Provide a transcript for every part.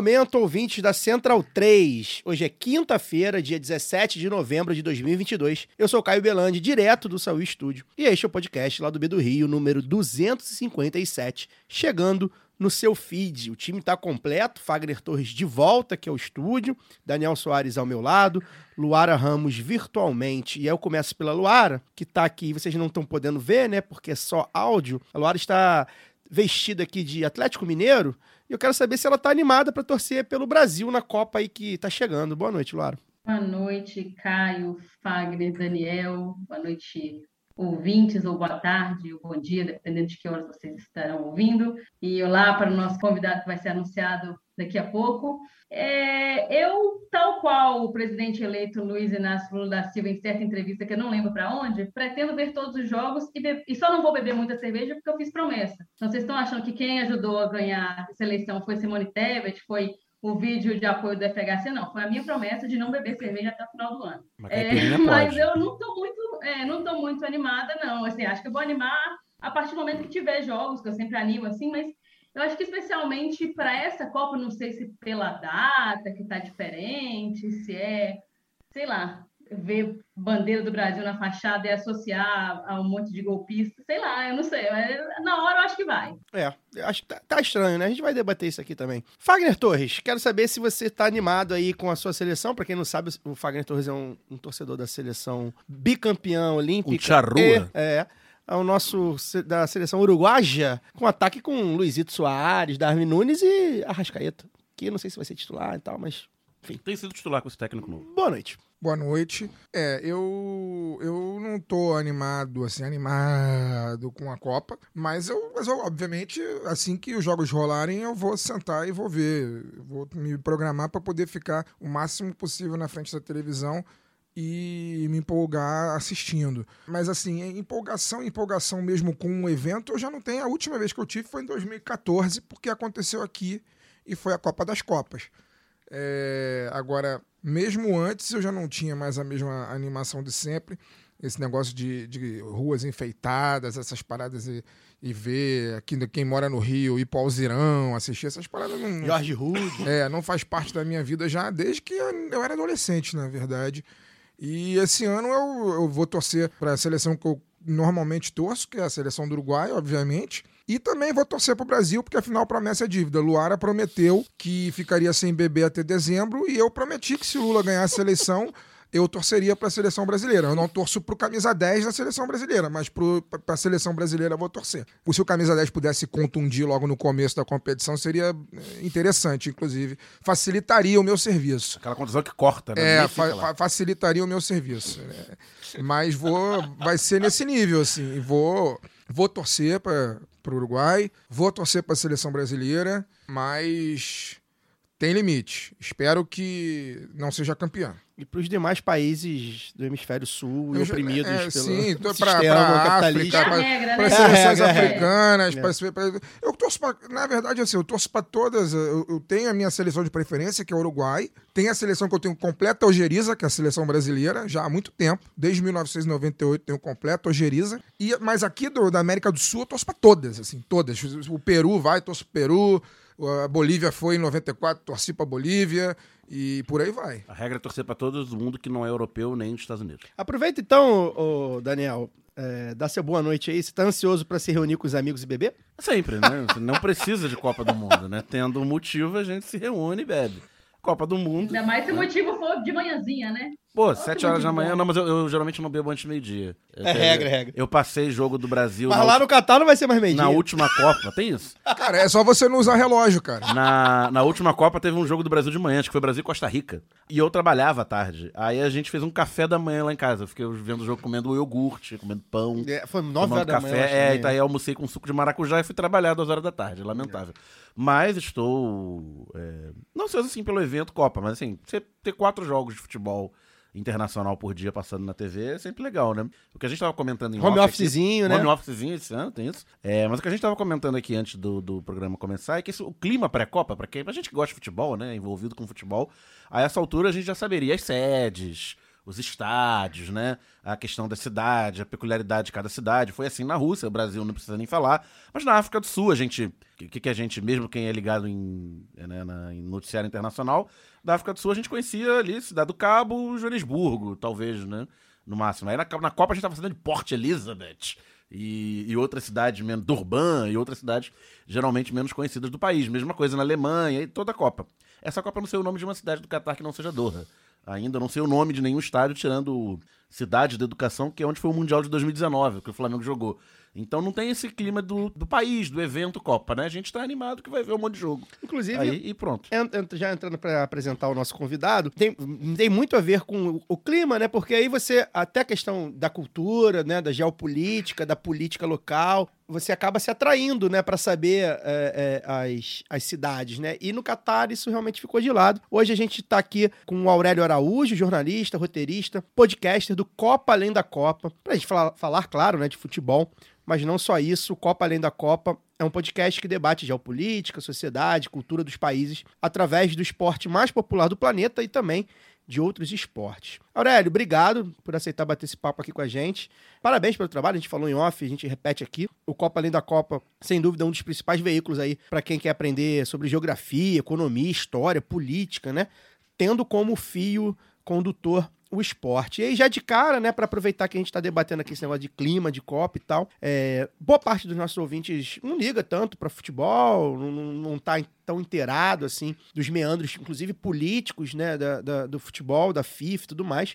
Momento, ouvintes da Central 3. Hoje é quinta-feira, dia 17 de novembro de 2022. Eu sou Caio Belandi, direto do Saúl Estúdio, e este é o podcast lá do B do Rio, número 257, chegando no seu feed. O time está completo, Fagner Torres de volta aqui ao estúdio, Daniel Soares ao meu lado, Luara Ramos virtualmente. E aí eu começo pela Luara, que está aqui, vocês não estão podendo ver, né, porque é só áudio. A Luara está vestida aqui de Atlético Mineiro, e eu quero saber se ela tá animada para torcer pelo Brasil na Copa aí que tá chegando. Boa noite, Luara. Boa noite, Caio, Fagner, Daniel. Boa noite, ouvintes, ou boa tarde, ou bom dia, dependendo de que horas vocês estarão ouvindo. E olá para o nosso convidado que vai ser anunciado daqui a pouco. É, eu, tal qual o presidente eleito Luiz Inácio Lula da Silva, em certa entrevista que eu não lembro para onde, pretendo ver todos os jogos e, be- e só não vou beber muita cerveja porque eu fiz promessa. Então, vocês estão achando que quem ajudou a ganhar essa eleição foi Simone Tebet, foi o vídeo de apoio do FHC? Não, foi a minha promessa de não beber cerveja até o final do ano. Mas É, mas eu não estou muito, é, não tô muito animada, não. Assim, acho que eu vou animar a partir do momento que tiver jogos, que eu sempre animo assim, mas eu acho que especialmente para essa Copa, não sei se pela data que está diferente, se é, sei lá, ver bandeira do Brasil na fachada e associar a um monte de golpistas, sei lá, eu não sei. mas Na hora eu acho que vai. É, eu acho que tá, tá estranho, né? A gente vai debater isso aqui também. Fagner Torres, quero saber se você tá animado aí com a sua seleção. Pra quem não sabe, o Fagner Torres é um, um torcedor da seleção bicampeã olímpica. O Charrua. É o nosso da seleção uruguaja, com ataque com Luizito Soares, Darwin Nunes e Arrascaeta. Que não sei se vai ser titular e tal, mas. Tem sido titular com esse técnico novo. Boa noite. Boa noite. É, eu eu não tô animado, assim, animado com a Copa, mas eu, mas eu, obviamente, assim que os jogos rolarem, eu vou sentar e vou ver. Vou me programar para poder ficar o máximo possível na frente da televisão e me empolgar assistindo. Mas assim, em empolgação, empolgação mesmo com um evento, eu já não tenho. A última vez que eu tive foi em 2014, porque aconteceu aqui e foi a Copa das Copas. É, agora, mesmo antes, eu já não tinha mais a mesma animação de sempre. Esse negócio de, de ruas enfeitadas, essas paradas e, e ver aqui, quem mora no Rio, ir para Alzirão, assistir essas paradas. Não, Jorge Rude. é, não faz parte da minha vida já desde que eu eu era adolescente, na verdade. E esse ano eu, eu vou torcer para a seleção que eu normalmente torço, que é a seleção do Uruguai, obviamente. E também vou torcer para o Brasil, porque afinal promessa é dívida. Luara prometeu que ficaria sem bebê até dezembro e eu prometi que se Lula ganhasse a eleição, eu torceria para a seleção brasileira. Eu não torço pro camisa 10 da seleção brasileira, mas para a seleção brasileira eu vou torcer. Se o camisa 10 pudesse contundir logo no começo da competição, seria eh, interessante, inclusive. Facilitaria o meu serviço. Aquela condição que corta, né? É, fa- fa- facilitaria o meu serviço. né? Mas vou, vai ser nesse nível, assim. Vou, vou torcer para o Uruguai, vou torcer para a seleção brasileira, mas tem limite. Espero que não seja campeã. E para os demais países do hemisfério sul e oprimidos é, pelo sim, tô sistema pra- pra capitalista. É a para né? as seleções É, é, é. africanas, É. pra se- pra- eu torço pra, na verdade assim, eu torço para todas, eu, eu tenho a minha seleção de preferência, que é o Uruguai, tem a seleção que eu tenho completa algeriza, que é a seleção brasileira, já há muito tempo, desde 1998 tenho completa algeriza, e mas aqui do, da América do Sul eu torço para todas, assim, todas. O Peru vai, torço pro Peru, a Bolívia foi em 94, torci pra Bolívia e por aí vai. A regra é torcer pra todo mundo que não é europeu nem dos Estados Unidos. Aproveita então, ô, Daniel, é, dá seu boa noite aí. Você tá ansioso para se reunir com os amigos e beber? Sempre, né? Você não precisa de Copa do Mundo, né? Tendo um motivo, a gente se reúne e bebe. Copa do Mundo. Ainda mais se o motivo for de manhãzinha, né? Pô, sete horas da manhã, não, mas eu, eu geralmente não bebo antes do meio-dia. Eu É tenho- regra, é regra. Eu passei jogo do Brasil Mas na, lá ulti- no Catar não vai ser mais meio na última Copa, tem isso? Cara, é só você não usar relógio, cara. Na, na última Copa teve um jogo do Brasil de manhã, acho que foi Brasil e Costa Rica. E eu trabalhava à tarde. Aí a gente fez um café da manhã lá em casa. Eu fiquei vendo o jogo comendo iogurte, comendo pão. É, foi nove tomando horas da manhã. eu acho, café. É, também. e daí almocei com suco de maracujá e fui trabalhar duas horas da tarde. Lamentável. Mas estou. é, não ansioso assim pelo evento Copa, mas assim, você ter quatro jogos de futebol internacional por dia passando na TV é sempre legal, né? O que a gente tava comentando em Home off aqui- officezinho, né? Home officezinho esse ano, tem isso. É, mas o que a gente tava comentando aqui antes do, do programa começar é que esse- o clima pré-Copa, pra, quem, pra gente que gosta de futebol, né? Envolvido com futebol, a essa altura a gente já saberia as sedes, os estádios, né? A questão da cidade, a peculiaridade de cada cidade. Foi assim na Rússia, o Brasil não precisa nem falar. Mas na África do Sul, a gente. O que, que a gente, mesmo quem é ligado em, né, na- em noticiário internacional, da África do Sul a gente conhecia ali Cidade do Cabo, Joanesburgo, talvez, né? No máximo. Aí na, na Copa a gente tava falando de Port Elizabeth. E, e outras cidades, menos Durban, e outras cidades geralmente menos conhecidas do país. Mesma coisa na Alemanha e toda a Copa. Essa Copa não sei o nome de uma cidade do Catar que não seja Doha. Ainda não sei o nome de nenhum estádio, tirando Cidade da Educação, que é onde foi o Mundial de 2019, que o Flamengo jogou. Então não tem esse clima do, do país, do evento Copa, né? A gente tá animado que vai ver um monte de jogo. Inclusive, Aí e pronto. Ent- já entrando para apresentar o nosso convidado, tem, tem muito a ver com o, o clima, né? Porque aí você, até a questão da cultura, né? Da geopolítica, da política local, você acaba se atraindo, né? Para saber é, é, as, as cidades, né? E no Catar isso realmente ficou de lado. Hoje a gente tá aqui com o Aurélio Araújo, jornalista, roteirista, podcaster do Copa Além da Copa, pra gente falar, falar claro, né? De futebol. Mas não só isso, o Copa Além da Copa é um podcast que debate geopolítica, sociedade, cultura dos países através do esporte mais popular do planeta e também de outros esportes. Aurélio, obrigado por aceitar bater esse papo aqui com a gente. Parabéns pelo trabalho, a gente falou em off, a gente repete aqui. O Copa Além da Copa, sem dúvida, é um dos principais veículos aí para quem quer aprender sobre geografia, economia, história, política, né? Tendo como fio condutor o esporte. E aí, já de cara, né, para aproveitar que a gente está debatendo aqui esse negócio de clima, de Copa e tal, é, boa parte dos nossos ouvintes não liga tanto para futebol, não, não, tá tão inteirado, assim, dos meandros, inclusive políticos, né, da, da- do futebol, da FIFA e tudo mais.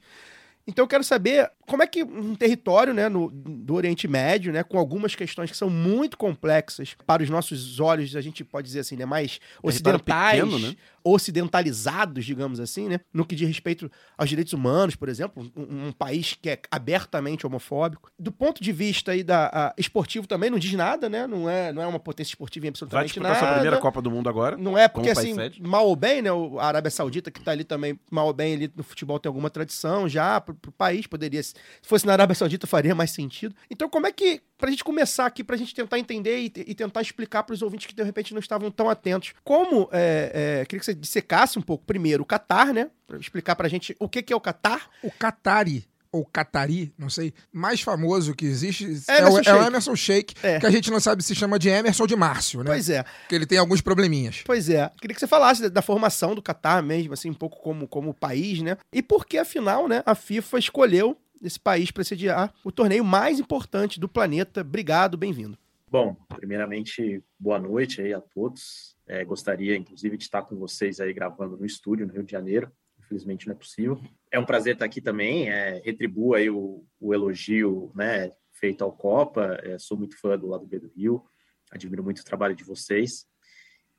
Então eu quero saber como é que um território né, no, do Oriente Médio, né, com algumas questões que são muito complexas para os nossos olhos, a gente pode dizer assim, né, mais ocidentais, pequeno, né? ocidentalizados, digamos assim, né, no que diz respeito aos direitos humanos, por exemplo, um, um país que é abertamente homofóbico. Do ponto de vista aí da a, esportivo também não diz nada, né, não é, não é uma potência esportiva em Vai absolutamente disputar nada. sua primeira Copa do Mundo agora. Não é porque, assim, sede. mal ou bem, né? A Arábia Saudita, que tá ali também, mal ou bem, ali no futebol tem alguma tradição já pro, pro país, poderia. Se fosse na Arábia Saudita, faria mais sentido. Então, como é que. Pra gente começar aqui, pra gente tentar entender e, e tentar explicar pros ouvintes que de repente não estavam tão atentos. Como. É, é, queria que você dissecasse um pouco, primeiro, o Catar, né? Pra explicar pra gente o que, que é o Catar. O Qatari, ou Qatari, não sei, mais famoso que existe é, o, é o. Emerson Sheik, É. que a gente não sabe se chama de Emerson ou de Márcio, né? Pois é. Porque ele tem alguns probleminhas. Pois é. Queria que você falasse da, da formação do Catar mesmo, assim, um pouco como, como país, né? E por que, afinal, né, a FIFA escolheu esse país para sediar o torneio mais importante do planeta. Obrigado, bem-vindo. Bom, primeiramente, boa noite aí a todos. É, gostaria, inclusive, de estar com vocês aí gravando no estúdio no Rio de Janeiro. Infelizmente não é possível. É um prazer estar aqui também. É, retribuo aí o, o elogio né, feito ao Copa. É, sou muito fã do lado B do Rio. Admiro muito o trabalho de vocês.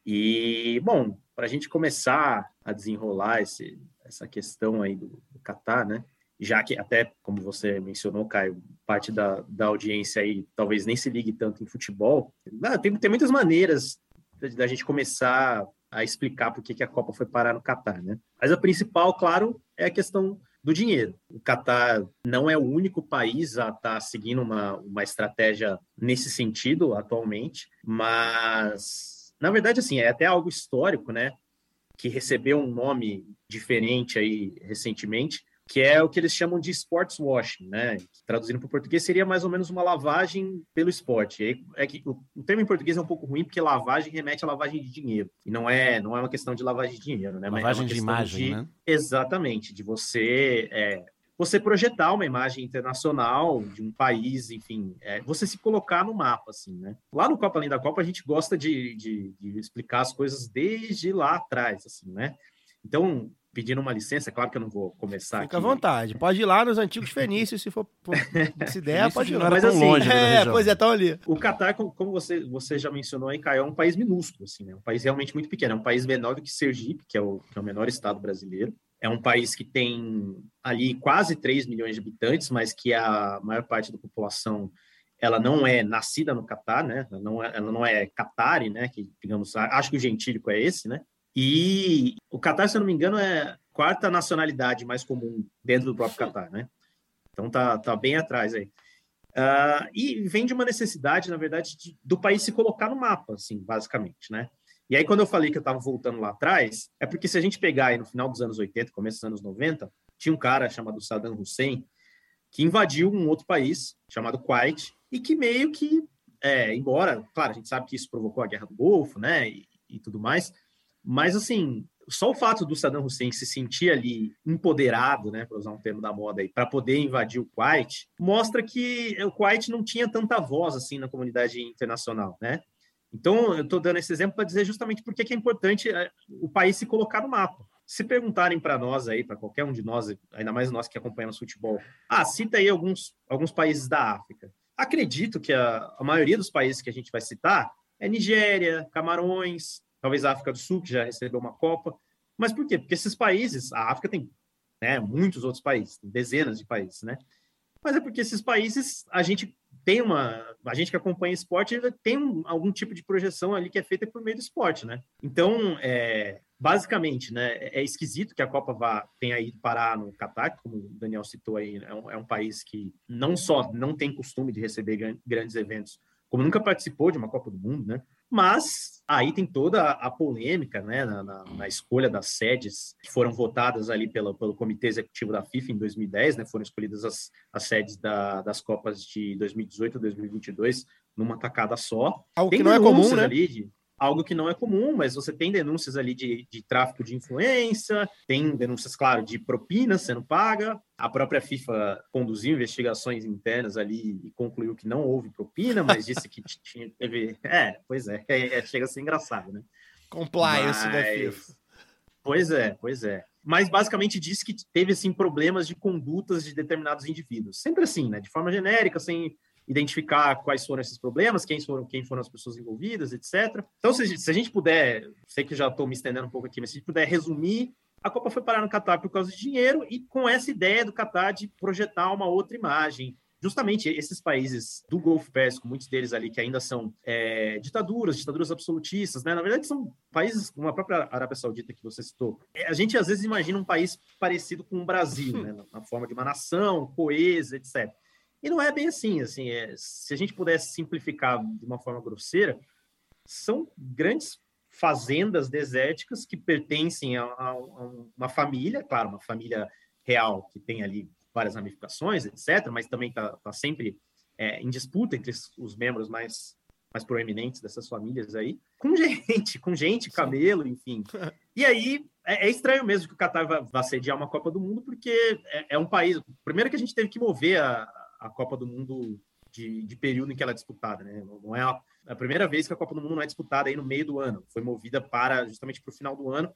E, bom, para a gente começar a desenrolar esse, essa questão aí do, do Catar, né? Já que até, como você mencionou, Caio, parte da, da audiência aí talvez nem se ligue tanto em futebol. Ah, tem, tem muitas maneiras da gente começar a explicar por que, a Copa foi parar no Catar, né? Mas a principal, claro, é a questão do dinheiro. O Catar não é o único país a estar seguindo uma, uma estratégia nesse sentido atualmente, mas na verdade assim é até algo histórico, né? Que recebeu um nome diferente aí recentemente, que é o que eles chamam de sports washing, né? Traduzindo para o português seria mais ou menos uma lavagem pelo esporte. Aí, é que o, termo em português é um pouco ruim porque lavagem remete a lavagem de dinheiro e não é não é uma questão de lavagem de dinheiro, né? Mas é Lavagem de questão imagem, de- né? Exatamente, de você é, você projetar uma imagem internacional de um país, enfim, é, você se colocar no mapa, assim, né? Lá no Copa Além da Copa a gente gosta de, de, de explicar as coisas desde lá atrás, assim, né? Então, pedindo uma licença, é claro que eu não vou começar Fica à aqui. vontade. Pode ir lá nos antigos fenícios, se for. se der, pode ir lá. Mas tão assim, longe né, É, pois é, estão ali. O Catar, como você, você já mencionou aí, Caio, é um país minúsculo, assim, né? Um país realmente muito pequeno. É um país menor do que Sergipe, que é o, que é o menor estado brasileiro. É um país que tem ali quase 3 milhões de habitantes, mas que a maior parte da população ela não é nascida no Catar, né? Ela não é, ela não é catari, né? Que, digamos, acho que o gentílico é esse, né? E o Catar, se eu não me engano, é a quarta nacionalidade mais comum dentro do próprio Catar, né? Então tá, tá bem atrás aí. Ah, e vem de uma necessidade, na verdade, de- do país se colocar no mapa, assim, basicamente, né? E aí, quando eu falei que eu estava voltando lá atrás, é porque se a gente pegar aí no final dos anos 80, começo dos anos 90, tinha um cara chamado Saddam Hussein que invadiu um outro país chamado Kuwait e que meio que, é, embora, claro, a gente sabe que isso provocou a Guerra do Golfo, né, e, e tudo mais, mas assim, só o fato do Saddam Hussein se sentir ali empoderado, né, para usar um termo da moda aí, para poder invadir o Kuwait, mostra que o Kuwait não tinha tanta voz assim na comunidade internacional, né? Então, eu estou dando esse exemplo para dizer justamente por que é importante é, o país se colocar no mapa. Se perguntarem para nós aí, para qualquer um de nós, ainda mais nós que acompanhamos futebol, ah, cita aí alguns, alguns países da África. Acredito que a, a maioria dos países que a gente vai citar é Nigéria, Camarões, talvez a África do Sul, que já recebeu uma Copa. Mas por quê? Porque esses países, a África tem né, muitos outros países, dezenas de países, né? Mas é porque esses países, a gente tem uma. A gente que acompanha esporte tem um, algum tipo de projeção ali que é feita por meio do esporte, né? Então, é, basicamente, né, é esquisito que a Copa vá, tenha ido parar no Catar, como o Daniel citou aí, é um, é um país que não só não tem costume de receber gran- grandes eventos, como nunca participou de uma Copa do Mundo, né? Mas aí tem toda a polêmica, né, na, na- na escolha das sedes que foram votadas ali pela, pelo Comitê Executivo da FIFA em 2010, né? Foram escolhidas as, as sedes da- das Copas de 2018 e 2022 numa tacada só. Algo Tem que não é comum, né? ali de- algo que não é comum, mas você tem denúncias ali de, de tráfico de influência, tem denúncias, claro, de propina sendo paga. A própria FIFA conduziu investigações internas ali e concluiu que não houve propina, mas disse que tinha, teve. É, pois é, é, é, chega a ser engraçado, né? Compliance da Mas- FIFA. Pois é, pois é. Mas basicamente disse que teve assim problemas de condutas de determinados indivíduos. Sempre assim, né? De forma genérica, sem identificar quais foram esses problemas, quem foram, quem foram as pessoas envolvidas, etc. Então, se, se a gente puder, sei que já estou me estendendo um pouco aqui, mas se a gente puder resumir, a Copa foi parar no Catar por causa de dinheiro e com essa ideia do Catar de projetar uma outra imagem. Justamente esses países do Golfo Pérsico, muitos deles ali que ainda são é, ditaduras, ditaduras absolutistas, né? Na verdade, são países como a própria Arábia Saudita que você citou. É, A gente às vezes imagina um país parecido com o Brasil, né? Na forma de uma nação, coesa, etc. E não é bem assim, assim, é, se a gente pudesse simplificar de uma forma grosseira, são grandes fazendas desérticas que pertencem a, a- a uma família, claro, uma família real que tem ali várias ramificações, etc., mas também está sempre é, em disputa entre os- os membros mais, mais proeminentes dessas famílias aí, com gente, com gente, camelo, enfim. E aí é, é estranho mesmo que o Qatar vá, vá sediar uma Copa do Mundo, porque é, é um país. Primeiro que a gente teve que mover a, a Copa do Mundo de, de período em que ela é disputada, né? Não é a, a primeira vez que a Copa do Mundo não é disputada aí no meio do ano. Foi movida para justamente para o final do ano,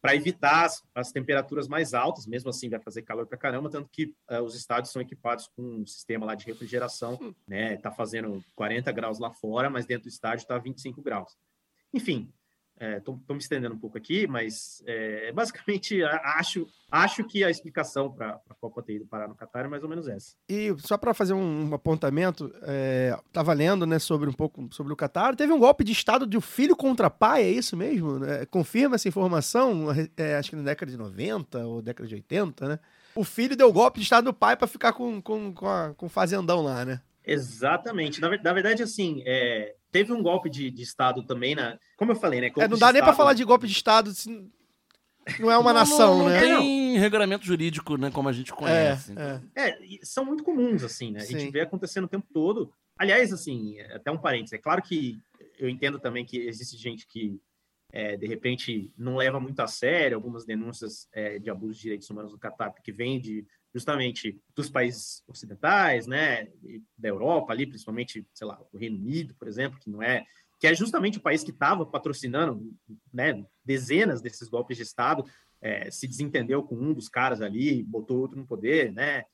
para evitar as, as temperaturas mais altas. Mesmo assim, vai fazer calor para caramba, tanto que eh, os estádios são equipados com um sistema lá de refrigeração, né? Tá fazendo 40 graus lá fora, mas dentro do estádio está 25 graus. Enfim, estou me estendendo um pouco aqui, mas é, basicamente a- acho, acho que a explicação para a Copa ter ido parar no Catar é mais ou menos essa. E só para fazer um, um apontamento, é, tava lendo, né, sobre um pouco sobre o Catar. Teve um golpe de estado de filho contra pai, é isso mesmo? né? Confirma essa informação? É, acho que na década de 90 ou década de 80, né? O filho deu golpe de estado do pai para ficar com, com, com, a- com o fazendão lá, né? Exatamente. Na, na verdade, assim, é, teve um golpe de, de Estado também, na, como eu falei, né? É, não dá nem para falar de golpe de estado, se não é uma Não, nação, não, não né? tem regulamento jurídico, né, como a gente conhece. É, é. É, e são muito comuns, assim, né? A Sim. gente vê acontecendo o tempo todo. Aliás, assim, até um parênteses, é claro que eu entendo também que existe gente que, é, de repente, não leva muito a sério algumas denúncias é, de abuso de direitos humanos no Catar, porque vem de, justamente dos países ocidentais, né? Da Europa ali, principalmente, sei lá, o Reino Unido, por exemplo, que não é que é justamente o país que estava patrocinando né, dezenas desses golpes de Estado, é, se desentendeu com um dos caras ali, botou outro no poder, né?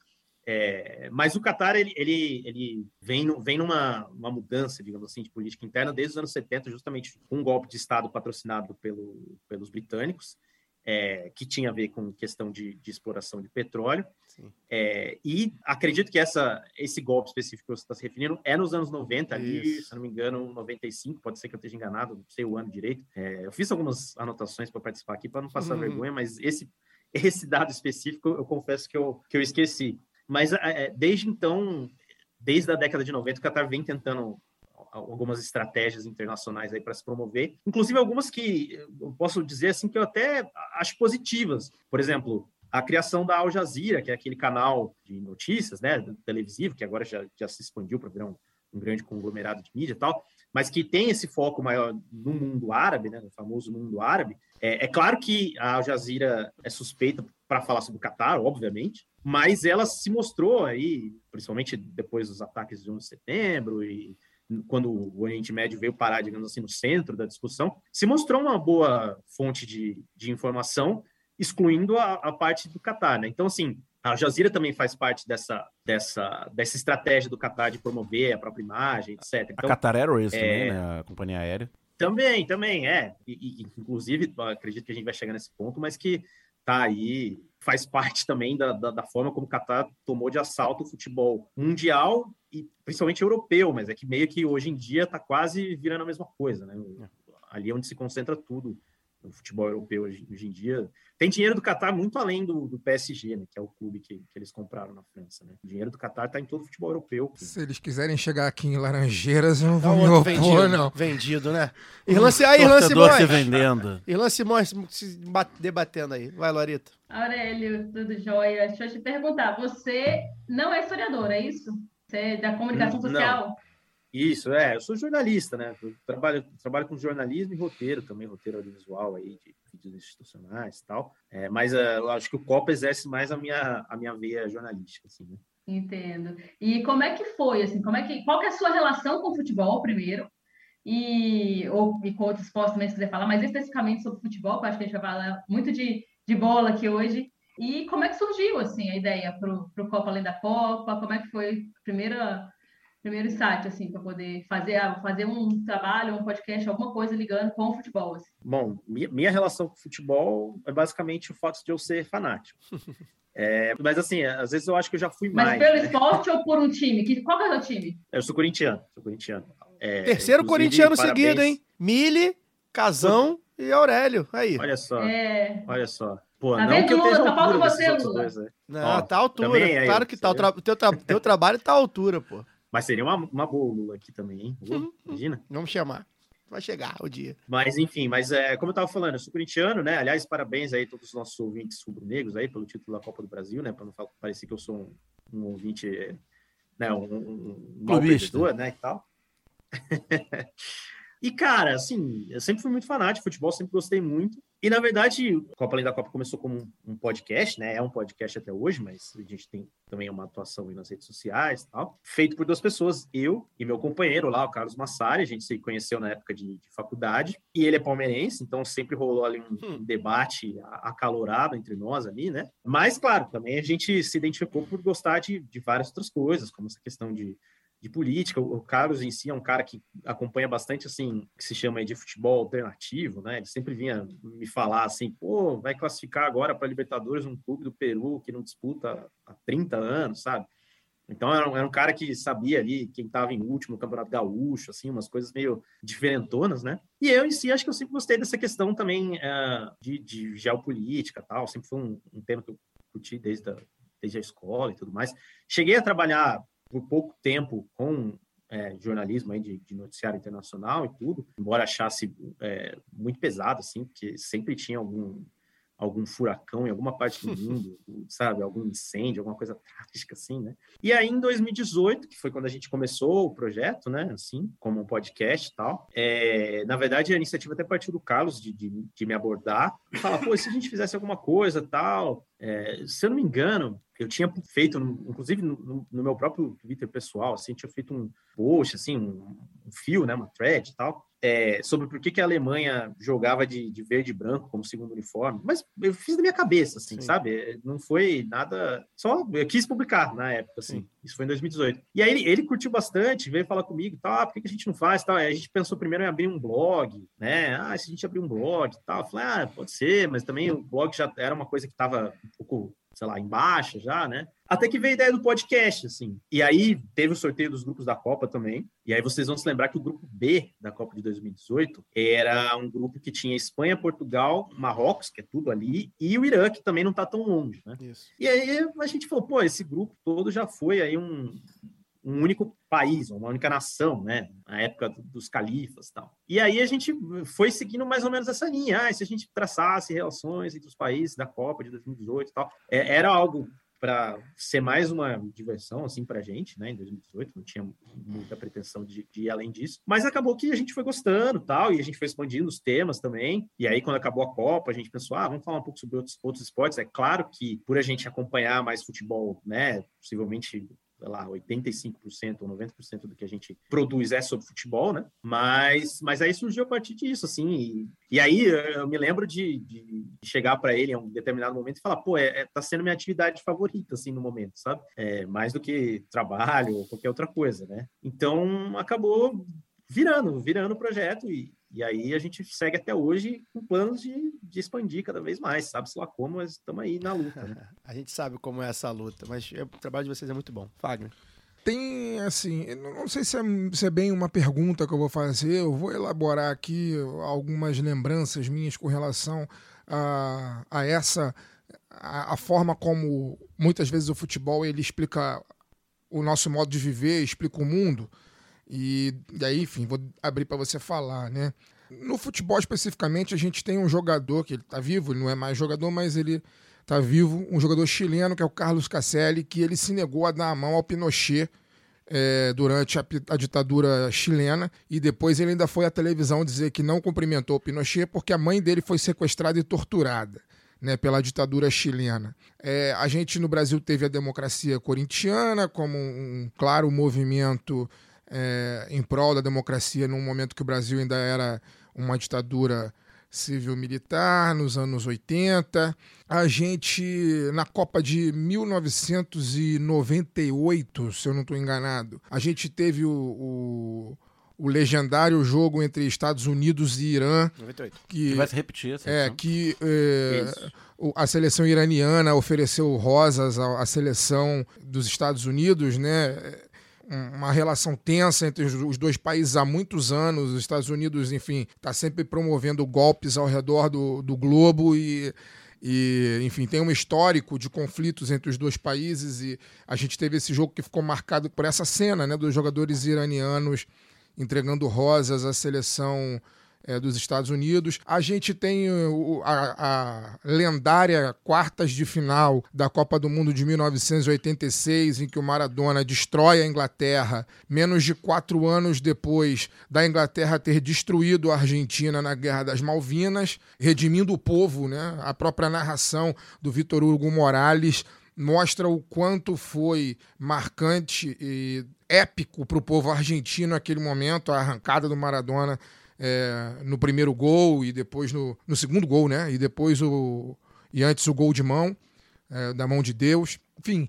É, mas o Qatar ele, ele, ele vem, vem numa uma mudança, digamos assim, de política interna desde os anos 70, justamente com um golpe de Estado patrocinado pelo, pelos britânicos, é, que tinha a ver com questão de, de exploração de petróleo. É, e acredito que essa, esse golpe específico que você está se referindo é nos anos 90, ali, Isso. se não me engano, 95, pode ser que eu esteja enganado, não sei o ano direito. É, eu fiz algumas anotações para participar aqui, para não passar Uhum. vergonha, mas esse, esse dado específico eu confesso que eu, que eu esqueci. Mas é, desde então, desde a década de 90, o Qatar vem tentando algumas estratégias internacionais aí para se promover, inclusive algumas que eu posso dizer assim que eu até acho positivas. Por exemplo, a criação da Al Jazeera, que é aquele canal de notícias, né, televisivo, que agora já, já se expandiu para virar um, um grande conglomerado de mídia e tal, mas que tem esse foco maior no mundo árabe, né, no famoso mundo árabe. É, é claro que a Al Jazeera é suspeita para falar sobre o Catar, obviamente, mas ela se mostrou aí, principalmente depois dos ataques de 11 de setembro e quando o Oriente Médio veio parar, digamos assim, no centro da discussão, se mostrou uma boa fonte de, de informação, excluindo a, a parte do Catar, né? Então, assim, a Al Jazeera também faz parte dessa, dessa, dessa estratégia do Qatar de promover a própria imagem, etc. A Então, Qatar Airways é- também, né? A companhia aérea. também, também, é. E, e, inclusive, acredito que a gente vai chegar nesse ponto, mas que tá aí, faz parte também da, da, da forma como o Qatar tomou de assalto o futebol mundial e principalmente europeu, mas é que meio que hoje em dia tá quase virando a mesma coisa, né? Ali é onde se concentra tudo no futebol europeu hoje, hoje em dia. Tem dinheiro do Qatar muito além do, do PSG, né? Que é o clube que, que eles compraram na França, né? O dinheiro do Qatar tá em todo o futebol europeu. Se eles quiserem chegar aqui em Laranjeiras, eu não vou me opor, vendido, não. vendido, né? Irlan, aí, Irlan Torcedor se Simões. vendendo. Irlan Simões se ba- debatendo aí. Vai, Lorita. Aurélio, tudo jóia? Deixa eu te perguntar, você não é historiador, é isso? Você é da comunicação Não. social? Isso, é. Eu sou jornalista, né? Eu trabalho, trabalho com jornalismo e roteiro também, roteiro audiovisual aí, de vídeos institucionais e tal. É, mas eh, eu acho que o Copa exerce mais a minha, a minha veia jornalística, assim, né? Entendo. E como é que foi, assim, como é que, qual que é a sua relação com o futebol, primeiro? E, ou, e com outros esportes também, se quiser falar, mas especificamente sobre futebol, que acho que a gente vai falar muito de, de bola aqui hoje. E como é que surgiu, assim, a ideia para o Copa Além da Copa? Como é que foi a primeira, primeiro site, assim, para poder fazer, fazer um trabalho, um podcast, alguma coisa ligando com o futebol, assim? Bom, minha, minha relação com o futebol é basicamente o fato de eu ser fanático. É, mas assim, às vezes eu acho que eu já fui Mas mais. pelo né? esporte ou por um time? Que, qual que é o seu time? Eu sou corintiano, sou corintiano. É, Terceiro corintiano parabéns. seguido, hein? Mili, Casão e Aurélio. Aí. Olha só, É, olha só. Pô, Tá não vendo, que eu Lula? Só à falta você, Lula. dois, né? Não, Ó, tá à altura. também aí, claro ó, que tá. O, tra... teu, tra... teu trabalho tá à altura, pô. Mas seria uma, uma boa Lula aqui também, hein? Lula, Imagina. Vamos chamar. Vai chegar o dia. Mas, enfim, mas é, como eu estava falando, eu sou corintiano, né? Aliás, parabéns aí a todos os nossos ouvintes rubro-negros aí pelo título da Copa do Brasil, né? Para não fa- parecer que eu sou um, um ouvinte, é, né? Um, um, um perdedor, né? E tal. e, cara, assim, eu sempre fui muito fanático de futebol, sempre gostei muito. E, na verdade, o Copa Além da Copa começou como um, podcast, né? É um podcast até hoje, mas a gente tem também uma atuação aí nas redes sociais e tal. Feito por duas pessoas, eu e meu companheiro lá, o Carlos Massari. A gente se conheceu na época de, de faculdade. E ele é palmeirense, então sempre rolou ali um, um debate acalorado entre nós ali, né? Mas, claro, também a gente se identificou por gostar de, de várias outras coisas, como essa questão de, de política. O Carlos em si é um cara que acompanha bastante, assim, que se chama de futebol alternativo, né? Ele sempre vinha me falar assim, pô, vai classificar agora para Libertadores um clube do Peru que não disputa há 30 anos, sabe? Então era um, era um cara que sabia ali quem estava em último Campeonato Gaúcho, assim, umas coisas meio diferentonas, né? E eu em si acho que eu sempre gostei dessa questão também eh, de, de geopolítica tal, sempre foi um, um tema que eu curti desde a, desde a escola e tudo mais. Cheguei a trabalhar por pouco tempo com é, jornalismo aí de, de noticiário internacional e tudo, embora achasse é, muito pesado, assim, porque sempre tinha algum algum furacão em alguma parte do mundo, sabe, algum incêndio, alguma coisa trágica assim, né? E aí em 2018, que foi quando a gente começou o projeto, né, assim, como um podcast e tal, é, na verdade a iniciativa até partiu do Carlos de, de, de me abordar falar, pô, se a gente fizesse alguma coisa tal, É, se eu não me engano, eu tinha feito, inclusive no, no- meu próprio Twitter pessoal, assim, tinha feito um post, assim, um, um fio, né, uma thread e tal, é, sobre por que, que a Alemanha jogava de, de verde e branco como segundo uniforme. Mas eu fiz da minha cabeça, assim, Sim. sabe? É, Não foi nada. Só eu quis publicar na época, assim. Isso foi em 2018. E aí ele, ele curtiu bastante, veio falar comigo e tal. Ah, por que, que a gente não faz? Tal? Aí a gente pensou primeiro em abrir um blog, né? Ah, se a gente abrir um blog e tal. Eu falei, ah, pode ser, mas também o blog já era uma coisa que estava um pouco, sei lá, em baixa já, né? Até que veio a ideia do podcast, assim. E aí teve o sorteio dos grupos da Copa também. E aí vocês vão se lembrar que o grupo B da Copa de 2018 era um grupo que tinha Espanha, Portugal, Marrocos, que é tudo ali, e o Irã, que também não tá tão longe, né? Isso. E aí a gente falou, pô, esse grupo todo já foi aí um, um único país, uma única nação, né? Na época do- dos califas e tal. E aí a gente foi seguindo mais ou menos essa linha. Ah, se a gente traçasse relações entre os países da Copa de 2018 e tal. É, era algo para ser mais uma diversão assim para a gente, né? Em 2018 não tinha muita pretensão de, de ir além disso, mas acabou que a gente foi gostando, tal, e a gente foi expandindo os temas também. E aí quando acabou a Copa, a gente pensou, ah, vamos falar um pouco sobre outros, outros esportes. É claro que por a gente acompanhar mais futebol, né? Possivelmente sei lá, 85% ou 90% do que a gente produz é sobre futebol, né? Mas, mas aí surgiu a partir disso, assim. E, e aí eu me lembro de, de chegar para ele em um determinado momento e falar, pô, é, é- tá sendo minha atividade favorita, assim, no momento, sabe? É, mais do que trabalho ou qualquer outra coisa, né? Então acabou virando, virando o projeto e, e aí a gente segue até hoje com planos de, de expandir cada vez mais, sabe-se lá como, mas estamos aí na luta, né? A gente sabe como é essa luta, mas é- o trabalho de vocês é muito bom. Fagner. Tem, assim, não sei se é, se é bem uma pergunta que eu vou fazer, eu vou elaborar aqui algumas lembranças minhas com relação a, a essa, a, a forma como muitas vezes o futebol ele explica o nosso modo de viver, explica o mundo, e daí, enfim, vou abrir para você falar, né? No futebol especificamente, a gente tem um jogador que ele tá vivo, ele não é mais jogador, mas ele tá vivo, um jogador chileno que é o Carlos Casselli, que ele se negou a dar a mão ao Pinochet é, durante a, a ditadura chilena e depois ele ainda foi à televisão dizer que não cumprimentou o Pinochet porque a mãe dele foi sequestrada e torturada. Né, pela ditadura chilena. É, a gente no Brasil teve a democracia corintiana como um claro movimento é, em prol da democracia num momento que o Brasil ainda era uma ditadura civil-militar, nos anos 80. A gente, na Copa de 1998, se eu não estou enganado, a gente teve o, o, o legendário jogo entre Estados Unidos e Irã, 98. que, Que vai se repetir, assim. é, que é, a seleção iraniana ofereceu rosas à, à seleção dos Estados Unidos, né? Um- Uma relação tensa entre os, os dois países há muitos anos. Os Estados Unidos, enfim, está sempre promovendo golpes ao redor do, do globo e, e, enfim, tem um histórico de conflitos entre os dois países e a gente teve esse jogo que ficou marcado por essa cena, né, dos jogadores iranianos entregando rosas à seleção eh, dos Estados Unidos. A gente tem uh, o- a, a lendária quartas de final da Copa do Mundo de 1986, em que o Maradona destrói a Inglaterra, menos de quatro anos depois da Inglaterra ter destruído a Argentina na Guerra das Malvinas, redimindo o povo, né? A própria narração do Vitor Hugo Morales mostra o quanto foi marcante e épico para o povo argentino aquele momento, a arrancada do Maradona é, no primeiro gol e depois no, no segundo gol, né? E depois o. E antes o gol de mão, é, da mão de Deus. Enfim,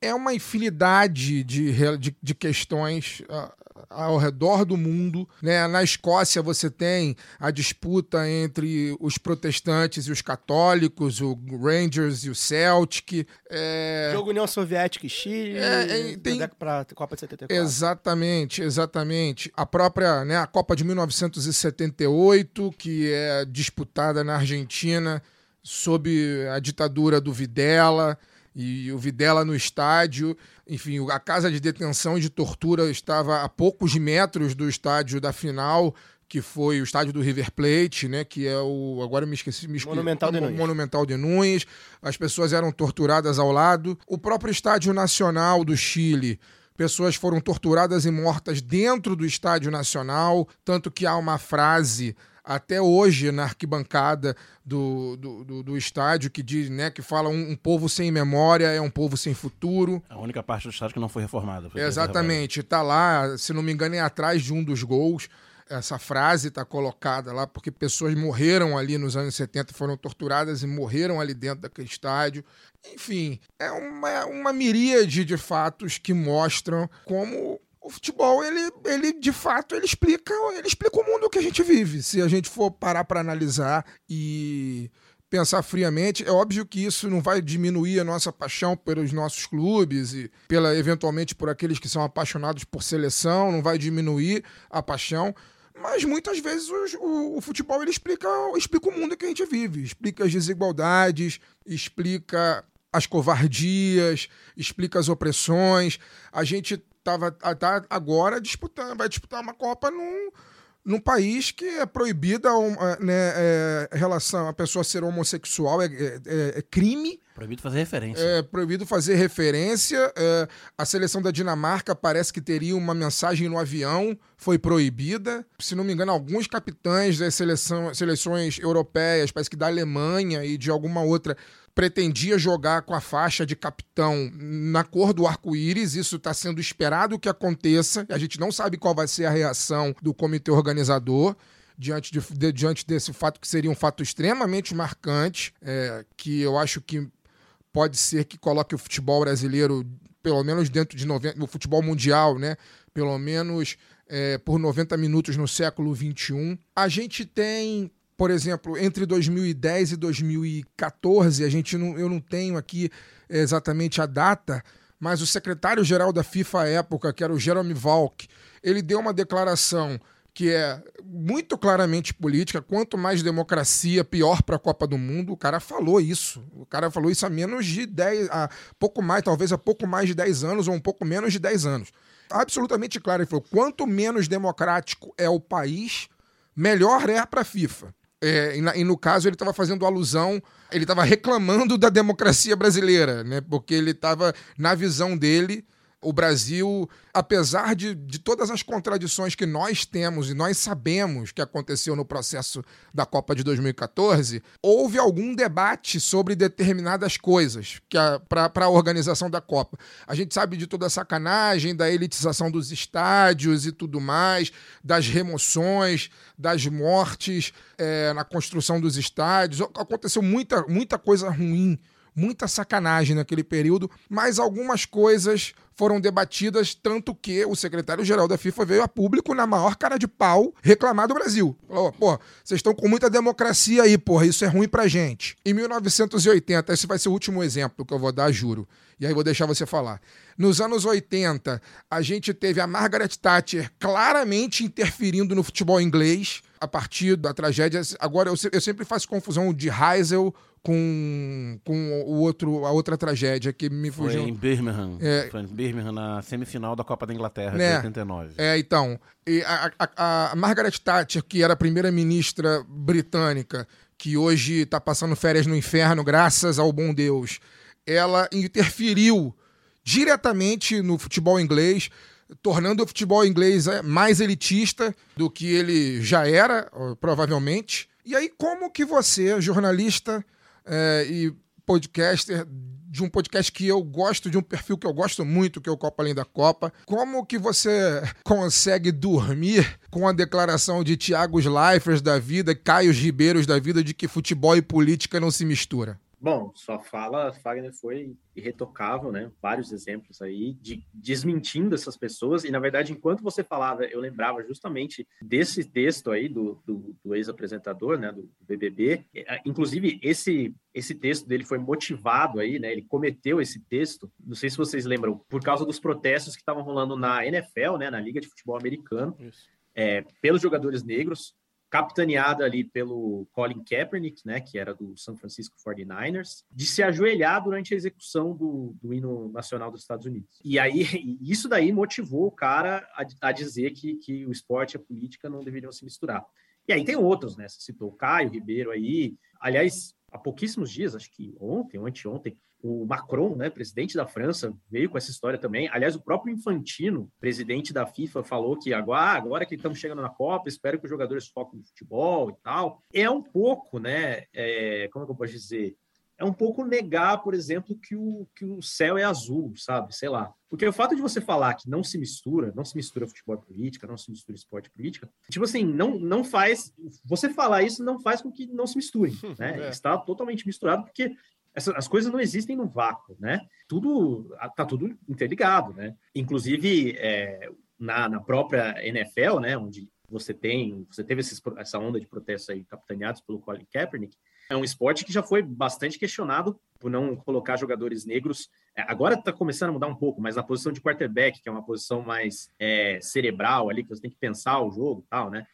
é uma infinidade de, de, de questões ah, ao redor do mundo. Né? Na Escócia você tem a disputa entre os protestantes e os católicos, o Rangers e o Celtic. É... Jogo União Soviética e Chile. É, é, tem- Para Copa de 74. Exatamente, exatamente. A própria, né, a Copa de 1978, que é disputada na Argentina sob a ditadura do Videla e o Videla no estádio. Enfim, a casa de detenção e de tortura estava a poucos metros do estádio da final, que foi o estádio do River Plate, né, que é o agora eu me esqueci, me esqueci Monumental de Nunes. Monumental de Nunes. As pessoas eram torturadas ao lado. O próprio Estádio Nacional do Chile Pessoas foram torturadas e mortas dentro do Estádio Nacional, tanto que há uma frase até hoje na arquibancada do, do, do, do estádio que diz, né, que fala um, um povo sem memória é um povo sem futuro. A única parte do estádio que não foi reformada. Foi Exatamente, tá lá, se não me engano, é atrás de um dos gols. Essa frase está colocada lá porque pessoas morreram ali nos anos 70, foram torturadas e morreram ali dentro daquele estádio. Enfim, é uma, uma miríade de fatos que mostram como o futebol, ele, ele de fato, ele explica, ele explica o mundo que a gente vive. Se a gente for parar para analisar e pensar friamente, é óbvio que isso não vai diminuir a nossa paixão pelos nossos clubes e pela eventualmente por aqueles que são apaixonados por seleção, não vai diminuir a paixão, mas muitas vezes o, o, o, futebol ele explica, explica o mundo que a gente vive, explica as desigualdades, explica as covardias, explica as opressões. A gente tava, tá agora disputando, vai disputar uma Copa num, num país que é proibida né, é, relação a pessoa ser homossexual é, é, é, crime. Proibido fazer referência. É proibido fazer referência. É, a seleção da Dinamarca parece que teria uma mensagem no avião, foi proibida. Se não me engano, alguns capitães das seleção, seleções europeias, parece que da Alemanha e de alguma outra, pretendia jogar com a faixa de capitão na cor do arco-íris. Isso está sendo esperado que aconteça. A gente não sabe qual vai ser a reação do comitê organizador diante, de, de, diante desse fato, que seria um fato extremamente marcante, é, que eu acho que pode ser que coloque o futebol brasileiro, pelo menos dentro de 90, o futebol mundial, né? Pelo menos é, por 90 minutos no século XXI. A gente tem por exemplo, entre 2010 e 2014, a gente não, eu não tenho aqui exatamente a data, mas o secretário-geral da FIFA à época, que era o Jeremy Valk, ele deu uma declaração que é muito claramente política. Quanto mais democracia, pior para a Copa do Mundo. O cara falou isso. O cara falou isso há menos de 10, há pouco mais, talvez há pouco mais de 10 anos ou um pouco menos de 10 anos. Absolutamente claro. Ele falou: quanto menos democrático é o país, melhor é para a FIFA. É, e, na, e, no caso ele estava fazendo alusão, ele estava reclamando da democracia brasileira, né? Porque ele estava, na visão dele, o Brasil, apesar de, de todas as contradições que nós temos e nós sabemos que aconteceu no processo da Copa de 2014, houve algum debate sobre determinadas coisas para a organização da Copa. A gente sabe de toda a sacanagem, da elitização dos estádios e tudo mais, das remoções, das mortes é, na construção dos estádios. Aconteceu muita, muita coisa ruim muita sacanagem naquele período, mas algumas coisas foram debatidas, tanto que o secretário-geral da FIFA veio a público na maior cara de pau reclamar do Brasil. Falou, pô, vocês estão com muita democracia aí, porra, isso é ruim pra gente. Em 1980, esse vai ser o último exemplo que eu vou dar, juro. E aí vou deixar você falar. Nos anos 80, a gente teve a Margaret Thatcher claramente interferindo no futebol inglês a partir da tragédia. Agora, eu, eu sempre faço confusão de Heysel com, com o outro, a outra tragédia que me fugiu. Foi em Birmingham. É, Foi em Birmingham, na semifinal da Copa da Inglaterra né? de 89. É, então. E a, a, a Margaret Thatcher, que era a primeira-ministra britânica, que hoje está passando férias no inferno, graças ao bom Deus, ela interferiu diretamente no futebol inglês, tornando o futebol inglês é, mais elitista do que ele já era, provavelmente. E aí, como que você, jornalista é, e podcaster de um podcast que eu gosto, de um perfil que eu gosto muito, que é o Copa Além da Copa. Como que você consegue dormir com a declaração de Thiago Leifers da vida, Caio Ribeiros da vida, de que futebol e política não se mistura? Bom, sua fala, Fagner, foi irretocável, né? Vários exemplos aí de desmentindo essas pessoas. E, na verdade, enquanto você falava, eu lembrava justamente desse texto aí do, do, do ex-apresentador, né? Do, BBB. É, inclusive, esse, esse texto dele foi motivado aí, né? Ele cometeu esse texto, não sei se vocês lembram, por causa dos protestos que estavam rolando na NFL, né? Na Liga de Futebol Americano, é, pelos jogadores negros capitaneada ali pelo Colin Kaepernick, né, que era do San Francisco 49ers, de se ajoelhar durante a execução do, do hino nacional dos Estados Unidos. E aí, isso daí motivou o cara a, a dizer que, que o esporte e a política não deveriam se misturar. E aí tem outros, né? Você citou o Caio Ribeiro aí. Aliás, há pouquíssimos dias, acho que ontem ou anteontem, o Macron, né, presidente da França, veio com essa história também. Aliás, o próprio Infantino, presidente da FIFA, falou que agora, ah, agora que estamos chegando na Copa, espero que os jogadores foquem no futebol e tal. É um pouco, né, é, como é que eu posso dizer? É um pouco negar, por exemplo, que o, que o céu é azul, sabe? Sei lá. Porque o fato de você falar que não se mistura, não se mistura futebol e política, não se mistura esporte e política, tipo assim, não, não faz. Você falar isso não faz com que não se misturem, né? É. Está totalmente misturado, porque essa- as coisas não existem no vácuo, né? Tudo tá tudo interligado, né? Inclusive é, na, na própria NFL, né, onde você tem, você teve esses essa onda de protestos aí capitaneados pelo Colin Kaepernick, é um esporte que já foi bastante questionado por não colocar jogadores negros. É, Agora está começando a mudar um pouco, mas na posição de quarterback, que é uma posição mais é, cerebral ali, que você tem que pensar o jogo, e tal, né?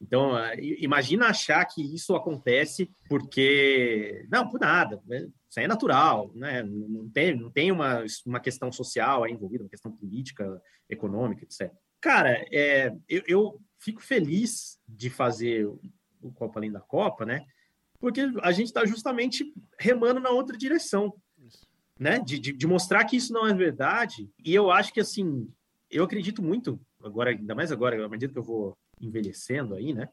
Então, ah, imagina achar que isso acontece porque. Não, por nada. né? Isso aí é natural, né? Não tem, não tem uma, uma questão social aí envolvida, uma questão política, econômica, etc. Cara, é, eu, eu fico feliz de fazer o Copa Além da Copa, né? Porque a gente está justamente remando na outra direção, né? De, de, de mostrar que isso não é verdade. E eu acho que, assim, eu acredito muito, agora, ainda mais agora, à medida que eu vou envelhecendo aí, né?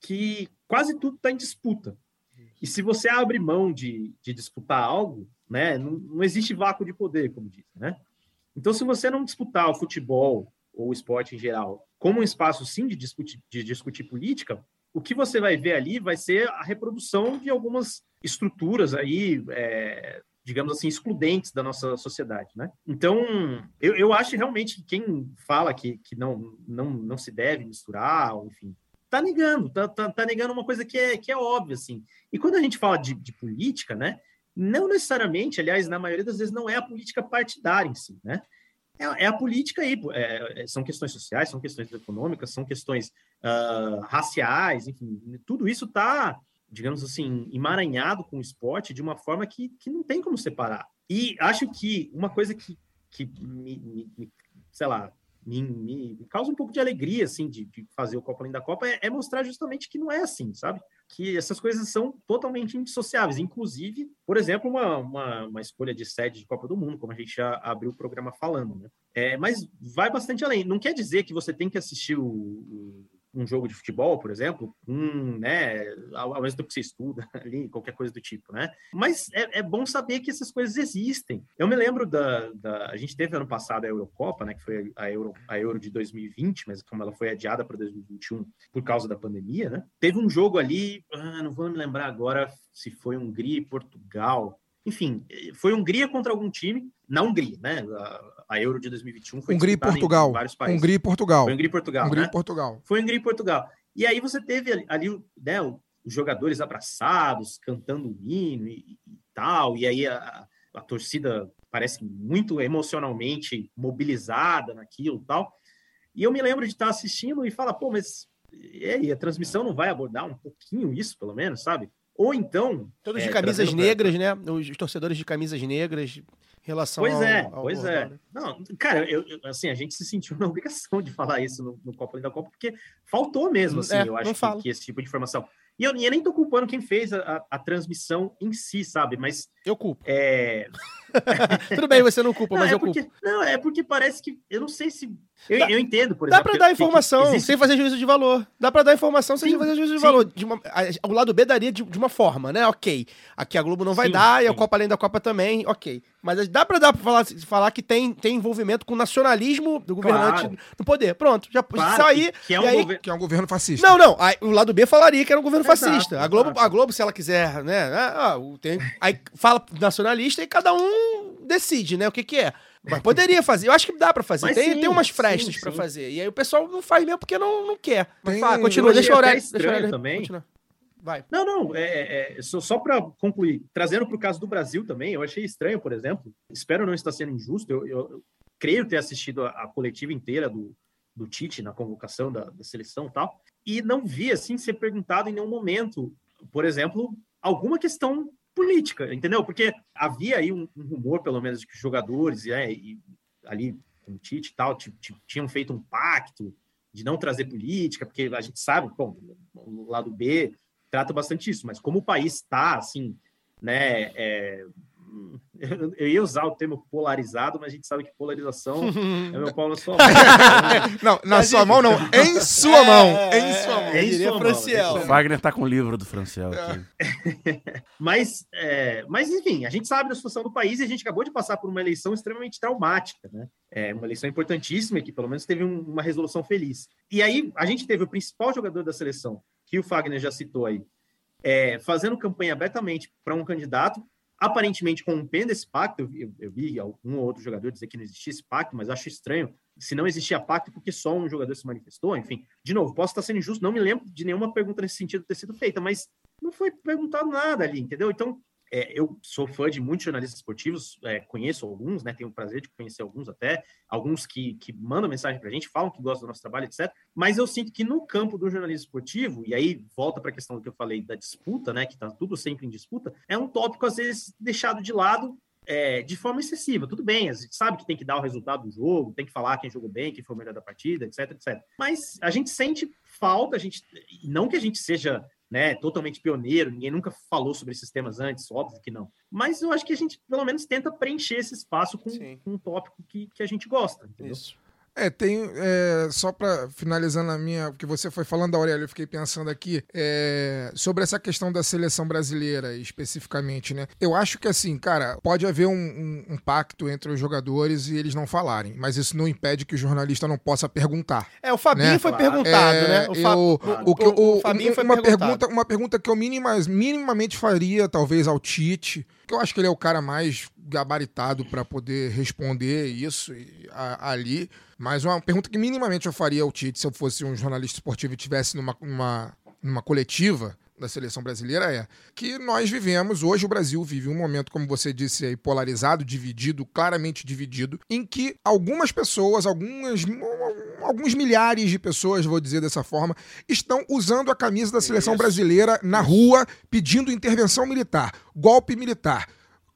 Que quase tudo está em disputa. E se você abre mão de, de disputar algo, né? Não, não existe vácuo de poder, como dizem, né? Então, se você não disputar o futebol ou o esporte em geral como um espaço, sim, de discutir, de discutir política, o que você vai ver ali vai ser a reprodução de algumas estruturas aí, é, digamos assim, excludentes da nossa sociedade, né? Então, eu, eu acho realmente que quem fala que, que não, não, não se deve misturar, enfim, tá negando, tá, tá, tá negando uma coisa que é, que é óbvia, assim. E quando a gente fala de, de política, né? Não necessariamente, aliás, na maioria das vezes, não é a política partidária em si, né? É, é a política aí, é, é, são questões sociais, são questões econômicas, são questões ah, raciais, enfim, tudo isso está, digamos assim, emaranhado com o esporte de uma forma que, que não tem como separar. E acho que uma coisa que, que me, me- me- sei lá, me, me- me causa um pouco de alegria, assim, de, de fazer o Copa Além da Copa, é, é mostrar justamente que não é assim, sabe? Que essas coisas são totalmente indissociáveis. Inclusive, por exemplo, uma, uma, uma escolha de sede de Copa do Mundo, como a gente já abriu o programa falando, né? É, mas vai bastante além. Não quer dizer que você tem que assistir o, o- um jogo de futebol, por exemplo, um, né, ao, ao mesmo tempo que você estuda ali, qualquer coisa do tipo, né? Mas é, é bom saber que essas coisas existem. Eu me lembro da, da- a gente teve ano passado a Eurocopa, né, que foi a Euro, a Euro de 2020, mas como ela foi adiada para 2021 por causa da pandemia, né? Teve um jogo ali, ah, não vou me lembrar agora se foi Hungria e Portugal. Enfim, foi Hungria contra algum time, na Hungria, né? A, Euro de 2021 foi Hungria e Portugal. vários países. Hungria e Portugal. Foi Hungria e Portugal, Hungria né? e Portugal. Foi Hungria e Portugal. E aí você teve ali, ali, né, os jogadores abraçados, cantando o hino e, e tal, e aí a, a torcida parece muito emocionalmente mobilizada naquilo e tal. E eu me lembro de estar assistindo e falar, pô, mas e aí, a transmissão não vai abordar um pouquinho isso, pelo menos, sabe? Ou então. Todos é, de camisas pra- negras, né? Os torcedores de camisas negras, relação Pois ao, é, ao pois é. né? Não, cara, eu, eu- assim, a gente se sentiu na obrigação de falar isso no, no Copa da Copa, porque faltou mesmo, assim, É, eu acho que, que esse tipo de informação. E eu, e eu nem tô culpando quem fez a, a- a transmissão em si, sabe? Mas Eu culpo. é. Tudo bem, você não culpa, Não, mas é eu culpo. porque, não, é porque parece que. Eu não sei se. Eu, Dá- eu entendo, por Dá exemplo. pra dar informação existe- sem fazer juízo de valor. Dá pra dar informação sem Sim, fazer juízo de sim. valor. De uma- a- o lado B daria de, de uma forma, né? Ok. Aqui a Globo não vai Sim, dar e a. Copa Além da Copa também, ok. Mas dá pra dar pra falar, falar que tem, tem envolvimento com o nacionalismo do governante Claro. no poder. Pronto, já Claro, saiu aí. que, que é um aí- governo. Que é um governo fascista. Não, não. aí o lado B falaria que era um governo Exato, fascista. A Globo, a Globo, se ela quiser, né? ah, o- tem- aí fala nacionalista e cada um decide, né? O que que é. Mas poderia fazer. Eu acho que dá pra fazer. Mas Tem, sim, tem umas frestas sim. fazer. E aí o pessoal não faz mesmo porque não, não quer. Mas Tem- fala, continua, deixa eu orar. Deixa eu estranho orar também. Vai. Não, não, é, é- é- só, só para concluir, trazendo para o caso do Brasil também, eu achei estranho, por exemplo, espero não estar sendo injusto, eu, eu- eu creio ter assistido a, a coletiva inteira do, do Tite na convocação da, da seleção e tal, e não vi, assim, ser perguntado em nenhum momento, por exemplo, alguma questão política, entendeu? Porque havia aí um, um rumor, pelo menos, de que os jogadores, né, e ali com o Tite e tal, ti- ti- tinham feito um pacto de não trazer política, porque a gente sabe, bom, o lado B trata bastante isso. Mas como o país está, assim, né, é, eu, ia usar o termo polarizado, mas a gente sabe que polarização é meu pau na sua mão. Não, na Mas, sua enfim. mão não, em sua mão, em sua mão. É, Em sua Franciel. mão, Wagner tá com o livro do Franciel aqui. Mas, é, mas, enfim, a gente sabe da situação do país e a gente acabou de passar por uma eleição extremamente traumática, né? É uma eleição importantíssima que pelo menos teve um- uma resolução feliz. E aí a gente teve o principal jogador da seleção, que o Fagner já citou aí, é, fazendo campanha abertamente para um candidato, aparentemente rompendo esse pacto. Eu, vi- eu vi algum ou outro jogador dizer que não existia esse pacto, mas acho estranho se não existia pacto porque só um jogador se manifestou. Enfim, de novo, posso estar sendo injusto, não me lembro de nenhuma pergunta nesse sentido ter sido feita, mas não foi perguntado nada ali, entendeu? Então, é, eu sou fã de muitos jornalistas esportivos, é, conheço alguns, né? Tenho o prazer de conhecer alguns até, alguns que, que mandam mensagem para a gente, falam que gostam do nosso trabalho, etc. Mas eu sinto que no campo do jornalismo esportivo, e aí volta para a questão do que eu falei da disputa, né? Que está tudo sempre em disputa, é um tópico às vezes deixado de lado é, de forma excessiva. Tudo bem, a gente sabe que tem que dar o resultado do jogo, tem que falar quem jogou bem, quem foi o melhor da partida, etc, etc. Mas a gente sente falta, a gente não que a gente seja né, totalmente pioneiro, ninguém nunca falou sobre esses temas antes, óbvio que não. Mas eu acho que a gente, pelo menos, tenta preencher esse espaço com, com um tópico que, que a gente gosta. Entendeu? Isso. É, tem. é, só para finalizar na minha. Porque você foi falando, Aurélio, eu fiquei pensando aqui. é, sobre essa questão da seleção brasileira, especificamente, né? Eu acho que, assim, cara, pode haver um, um- um pacto entre os jogadores e eles não falarem. Mas isso não impede que o jornalista não possa perguntar. É, o Fabinho Né? foi Claro. perguntado, É, né? O, Fa- eu- o- o que o o- Fabinho foi uma perguntado. pergunta, uma pergunta que eu minima- minimamente faria, talvez, ao Tite, que eu acho que ele é o cara mais gabaritado para poder responder isso a- ali. Mas uma pergunta que minimamente eu faria ao Tite, se eu fosse um jornalista esportivo e estivesse numa, numa, numa coletiva da seleção brasileira, é que nós vivemos, hoje o Brasil vive um momento, como você disse aí, polarizado, dividido, claramente dividido, em que algumas pessoas, algumas, alguns milhares de pessoas, vou dizer dessa forma, estão usando a camisa da seleção brasileira na rua pedindo intervenção militar, golpe militar.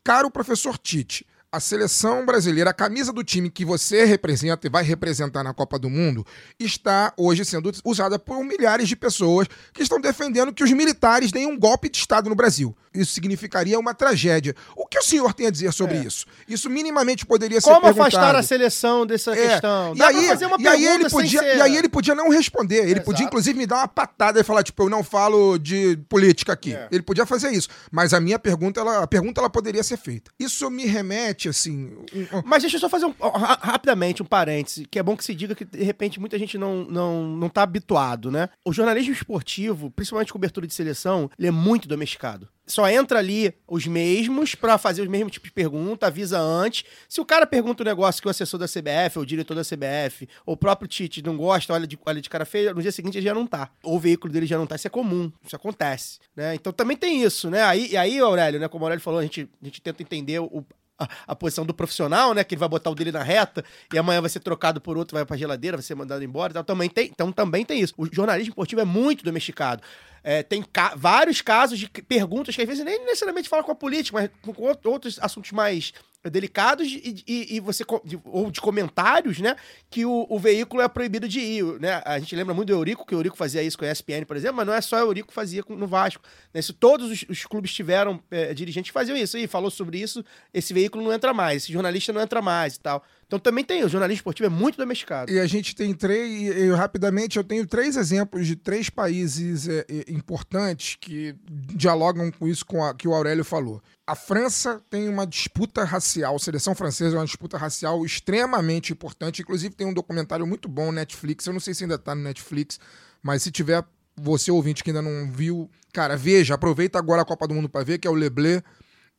Caro professor Tite, a seleção brasileira, a camisa do time que você representa e vai representar na Copa do Mundo, está hoje sendo usada por milhares de pessoas que estão defendendo que os militares deem um golpe de Estado no Brasil. Isso significaria uma tragédia. O que o senhor tem a dizer sobre isso? Isso minimamente poderia ser É. Como perguntado. afastar a seleção dessa É, questão? E Dá aí, pra fazer uma e aí ele podia, ser... e aí ele podia não responder. Ele Exato. podia, inclusive, me dar uma patada e falar, tipo, eu não falo de política aqui. É. Ele podia fazer isso. Mas a minha pergunta, ela, a pergunta ela poderia ser feita. Isso me remete, assim. um- um- Mas deixa eu só fazer um, ra- rapidamente um parêntese, que é bom que se diga que, de repente, muita gente não, não, não tá habituado, né? O jornalismo esportivo, principalmente cobertura de seleção, ele é muito domesticado. Só entra ali os mesmos pra fazer os mesmos tipos de pergunta, avisa antes. Se o cara pergunta um negócio que o assessor da CBF, ou o diretor da CBF, ou o próprio Tite não gosta, olha de, olha de cara feia, no dia seguinte ele já não tá. Ou o veículo dele já não tá. Isso é comum, isso acontece, né? Então também tem isso, né? Aí, e aí, Aurélio, né, como o Aurélio falou, a gente, a gente tenta entender o, a, posição do profissional, né? Que ele vai botar o dele na reta e amanhã vai ser trocado por outro, vai pra geladeira, vai ser mandado embora e tal. Também tem, então também tem isso. O jornalismo esportivo é muito domesticado. É, tem ca- vários casos de perguntas que às vezes nem necessariamente falam com a política, mas com outro- outros assuntos mais delicados e, e- e você de- ou de comentários, né? Que o, o veículo é proibido de ir, né? A gente lembra muito do Eurico, que o Eurico fazia isso com a ESPN, por exemplo, mas não é só o Eurico que fazia com- no Vasco. Né? Todos os, os clubes tiveram é, dirigentes que faziam isso e falou sobre isso, esse veículo não entra mais, esse jornalista não entra mais e tal. Então também tem, o jornalismo esportivo é muito domesticado. E a gente tem três, eu, rapidamente, eu tenho três exemplos de três países é, é, importantes que dialogam com isso com a- que o Aurélio falou. A França tem uma disputa racial, a seleção francesa é uma disputa racial extremamente importante. Inclusive, tem um documentário muito bom no Netflix. Eu não sei se ainda tá no Netflix, mas se tiver, você ouvinte que ainda não viu, cara, veja, aproveita agora a Copa do Mundo para ver, que é o Leblé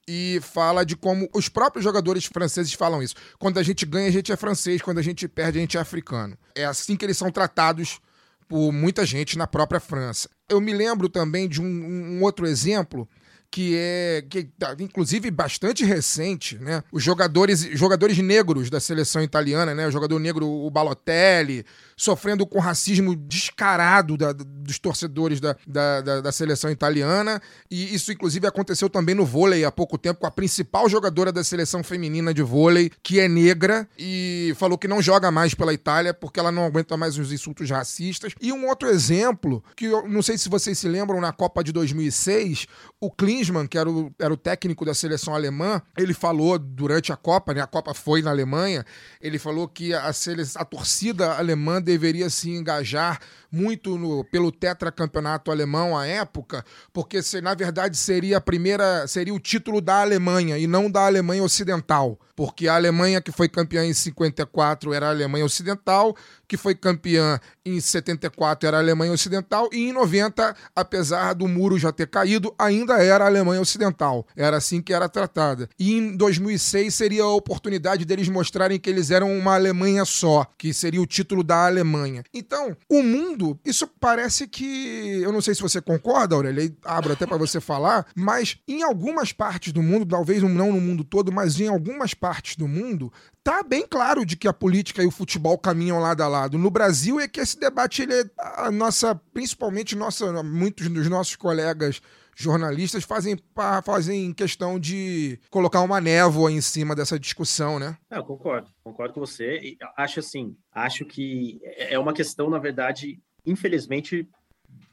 e fala de como os próprios jogadores franceses falam isso. Quando a gente ganha, a gente é francês, quando a gente perde, a gente é africano. É assim que eles são tratados por muita gente na própria França. Eu me lembro também de um, um outro exemplo que é que tá, inclusive bastante recente, né? Os jogadores jogadores negros da seleção italiana, né? O jogador negro o Balotelli sofrendo com racismo descarado da- dos torcedores da, da, da- seleção italiana e isso inclusive aconteceu também no vôlei há pouco tempo com a principal jogadora da seleção feminina de vôlei que é negra e falou que não joga mais pela Itália porque ela não aguenta mais os insultos racistas. E um outro exemplo, que eu não sei se vocês se lembram, na Copa de 2006, o Klinsmann, que era o, era o técnico da seleção alemã, ele falou durante a Copa, né, a Copa foi na Alemanha, ele falou que a, a torcida alemã deveria se engajar muito no- pelo tetracampeonato alemão à época, porque se, na verdade seria a primeira, seria o título da Alemanha e não da Alemanha Ocidental, porque a Alemanha que foi campeã em 54 era a Alemanha Ocidental, que foi campeã em 74 era a Alemanha Ocidental e em 90, apesar do muro já ter caído, ainda era a Alemanha Ocidental. Era assim que era tratada. E em 2006 seria a oportunidade deles mostrarem que eles eram uma Alemanha só, que seria o título da Alemanha. Então, o mundo, isso parece que, eu não sei se você concorda, Aurélia, aí abro até para você falar, mas em algumas partes do mundo, talvez não no mundo todo, mas em algumas partes do mundo, tá bem claro de que a política e o futebol caminham lado a lado. No Brasil é que esse debate ele é a nossa, principalmente nossa, muitos dos nossos colegas jornalistas fazem fazem questão de colocar uma névoa em cima dessa discussão, né? Não, eu concordo, concordo com você. Acho assim, acho que é uma questão, na verdade, infelizmente,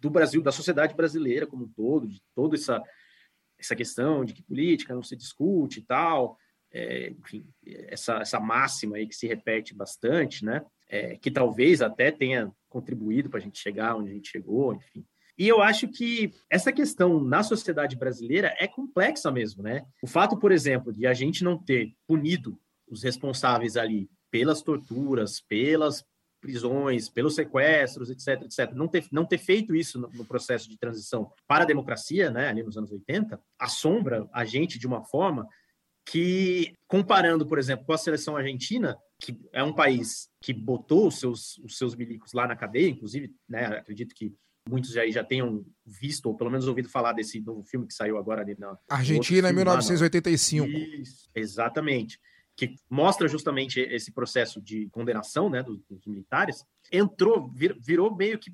do Brasil, da sociedade brasileira como um todo, de toda essa, essa questão de que política não se discute e tal, é, enfim, essa, essa máxima aí que se repete bastante, né? É, que talvez até tenha contribuído para a gente chegar onde a gente chegou, enfim. E eu acho que essa questão na sociedade brasileira é complexa mesmo, né? O fato, por exemplo, de a gente não ter punido os responsáveis ali pelas torturas, pelas prisões, pelos sequestros, etc, etc, não ter, não ter feito isso no, no processo de transição para a democracia, né, ali nos anos 80, assombra a gente de uma forma que, comparando, por exemplo, com a seleção argentina, que é um país que botou os seus, os seus milicos lá na cadeia, inclusive, né, acredito que muitos já, já tenham visto, ou pelo menos ouvido falar desse novo filme que saiu agora ali na, Argentina em filme lá, 1985. isso, exatamente. Que mostra justamente esse processo de condenação né, dos, dos militares. Entrou, vir- virou meio que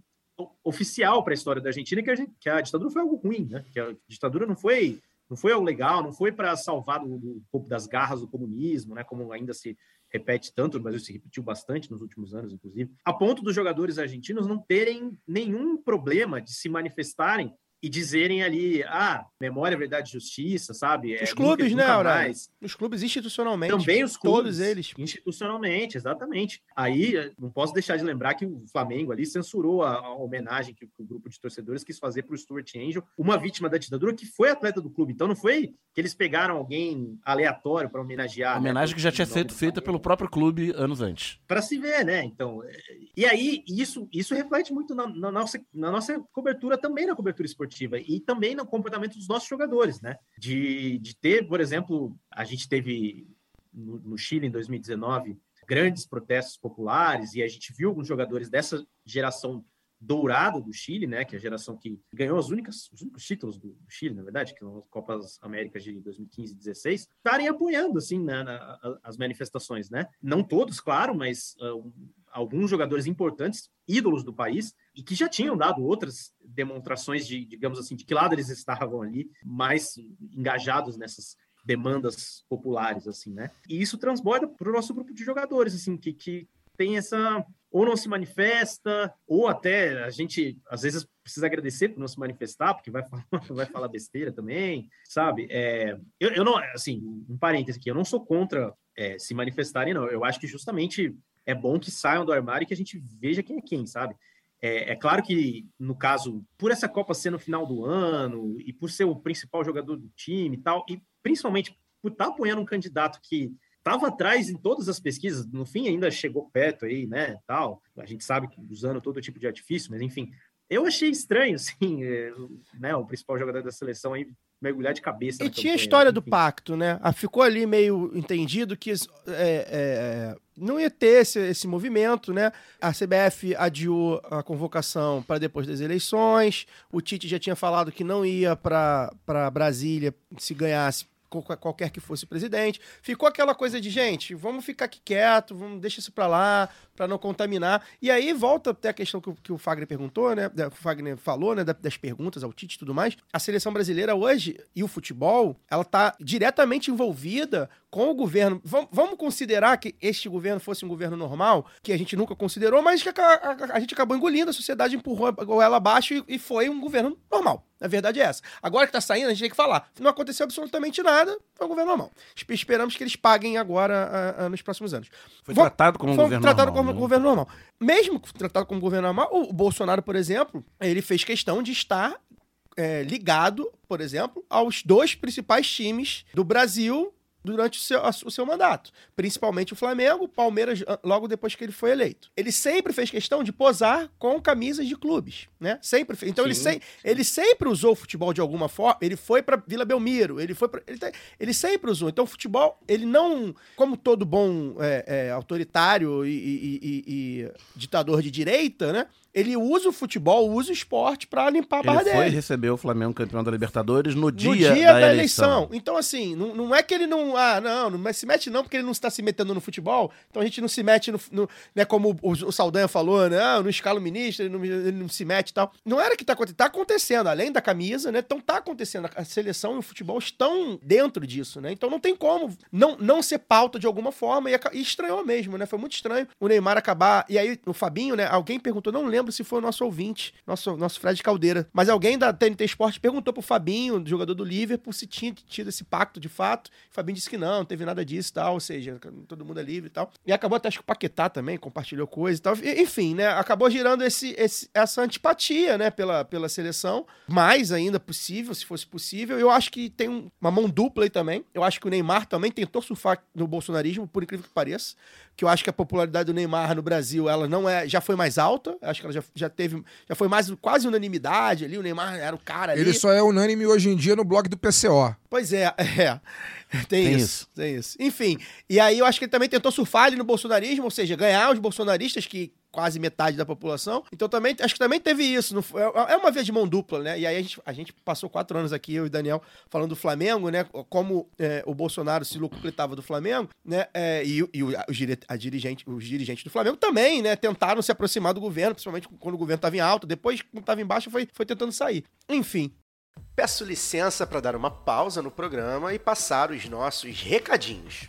oficial para a história da Argentina que a, que a ditadura foi algo ruim, né? Que a ditadura não foi não foi algo legal, não foi para salvar do, do- das garras do comunismo, né? Como ainda se repete tanto, no Brasil se repetiu bastante nos últimos anos, inclusive, a ponto dos jogadores argentinos não terem nenhum problema de se manifestarem e dizerem ali, ah, memória, verdade, justiça, sabe? É, Os clubes, nunca- né, nunca mais. Os clubes institucionalmente. Também os clubes. Todos eles. Institucionalmente, exatamente. Aí, não posso deixar de lembrar que o Flamengo ali censurou a, a homenagem que o grupo de torcedores quis fazer para o Stuart Angel, uma vítima da ditadura que foi atleta do clube. Então, não foi que eles pegaram alguém aleatório para homenagear. A né, homenagem que já tinha sido do feita pelo próprio clube anos antes. Para se ver, né? Então, eh, e aí isso isso reflete muito na, na nossa na nossa cobertura também na cobertura esportiva e também no comportamento dos nossos jogadores, né? De, de ter, por exemplo, a gente teve no, no Chile em 2019 grandes protestos populares e a gente viu alguns jogadores dessa geração dourada do Chile, né, que é a geração que ganhou as únicas, os únicos títulos do, do Chile, na verdade, que são as Copas Américas de 2015 e 16, estarem apoiando, assim, na, na- as manifestações, né? Não todos, claro, mas um, alguns jogadores importantes, ídolos do país, e que já tinham dado outras demonstrações de, digamos assim, de que lado eles estavam ali, mais engajados nessas demandas populares, assim, né? E isso transborda para o nosso grupo de jogadores, assim, que, que tem essa ou não se manifesta, ou até a gente às vezes precisa agradecer por não se manifestar, porque vai falar, vai falar besteira também, sabe? É, eu, eu não, assim, um parêntese aqui, eu não sou contra é, se manifestarem, não. Eu acho que justamente é bom que saiam do armário e que a gente veja quem é quem, sabe? É, é claro que, no caso, por essa Copa ser no final do ano e por ser o principal jogador do time e tal, e principalmente por estar apoiando um candidato que estava atrás em todas as pesquisas, no fim ainda chegou perto aí, né, tal. A gente sabe que usando todo tipo de artifício, mas enfim, Eu achei estranho, sim, é, né, o principal jogador da seleção aí mergulhar de cabeça. E tinha a história do enfim. pacto, né? Ah, Ficou ali meio entendido que é, é, não ia ter esse, esse movimento, né? A CBF adiou a convocação para depois das eleições. O Tite já tinha falado que não ia para Brasília se ganhasse qualquer que fosse o presidente. Ficou aquela coisa de, gente, vamos ficar aqui quieto, vamos deixa isso para lá, para não contaminar. E aí volta até a questão que, que o Fagner perguntou, né? O Fagner falou, né? da- Das perguntas ao Tite e tudo mais. A seleção brasileira hoje e o futebol, ela tá diretamente envolvida com o governo. Vam- Vamos considerar que este governo fosse um governo normal, que a gente nunca considerou, mas que a, a- a gente acabou engolindo, a sociedade empurrou ela abaixo e, e foi um governo normal. A verdade é essa. Agora que tá saindo, a gente tem que falar. Não aconteceu absolutamente nada, foi um governo normal. Espe- Esperamos que eles paguem agora ah, ah, nos próximos anos. Foi Vão- tratado como um foi governo tratado normal, como né? governo normal. Mesmo tratado como governo normal, o Bolsonaro, por exemplo, ele fez questão de estar é, ligado, por exemplo, aos dois principais times do Brasil durante o seu, o seu mandato. Principalmente o Flamengo, Palmeiras, ah, logo depois que ele foi eleito. Ele sempre fez questão de posar com camisas de clubes, né? Sempre fez. Então ele, Sim, sem- ele sempre usou o futebol de alguma forma. Ele foi para Vila Belmiro, ele foi pra, ele, tem- ele sempre usou. Então o futebol, ele não, como todo bom é, é, autoritário e, e- e- e ditador de direita, né? Ele usa o futebol, usa o esporte para limpar a barra Ele foi dele receber o Flamengo campeão da Libertadores no dia, no dia da, eleição. Então, assim, não, não é que ele não. Ah, não, não se mete não, porque ele não está se metendo no futebol. Então a gente não se mete no. no- né, como o, o Saldanha falou, né? Ah, não escala o ministro, ele não, ele não se mete e tal. Não era que tá acontecendo. Tá acontecendo, além da camisa, né? Então tá acontecendo. A seleção e o futebol estão dentro disso, né? Então não tem como não, não ser pauta de alguma forma. E, e estranhou mesmo, né? Foi muito estranho o Neymar acabar. E aí, o Fabinho, né? Alguém perguntou, não lembro se foi o nosso ouvinte, nosso, nosso Fred Caldeira, mas alguém da TNT Esporte perguntou pro Fabinho, jogador do Liverpool, se tinha tido esse pacto de fato. O Fabinho disse que não, não teve nada disso e tal, ou seja, todo mundo é livre e tal. E acabou até, acho que o Paquetá também compartilhou coisa e tal. Enfim, né? Acabou girando esse, esse- essa antipatia, né, pela, pela seleção. Mais ainda possível, se fosse possível. Eu acho que tem um- uma mão dupla aí também. Eu acho que o Neymar também tentou surfar no bolsonarismo, por incrível que pareça. Que eu acho que a popularidade do Neymar no Brasil, ela não é, já foi mais alta. Acho que ela já, já teve, já foi mais quase unanimidade ali. O Neymar era o cara ali. Ele só é unânime hoje em dia no blog do PCO. Pois é, é. Tem, Tem isso, isso. tem isso. Enfim, e aí eu acho que ele também tentou surfar ali no bolsonarismo, ou seja, ganhar os bolsonaristas, que quase metade da população. Então também, acho que também teve isso. não é é uma via de mão dupla, né? E aí a gente, a gente passou quatro anos aqui, eu e Daniel, falando do Flamengo, né? Como é, o Bolsonaro se locupletava do Flamengo, né? É, e e o- dire- a dirigente, os dirigentes do Flamengo também, né? Tentaram se aproximar do governo, principalmente quando o governo estava em alta. Depois, quando estava em baixo, foi, foi tentando sair. Enfim, Peço licença para dar uma pausa no programa e passar os nossos recadinhos.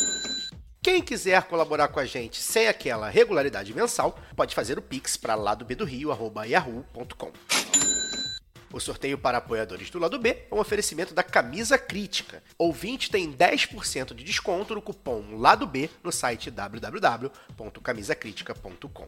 Quem quiser colaborar com a gente sem aquela regularidade mensal, pode fazer o pix para ladobdorio.yahoo.com. O sorteio para apoiadores do lado B é um oferecimento da Camisa Crítica. Ouvinte tem 10% de desconto no cupom Lado B no site www.camisacritica.com.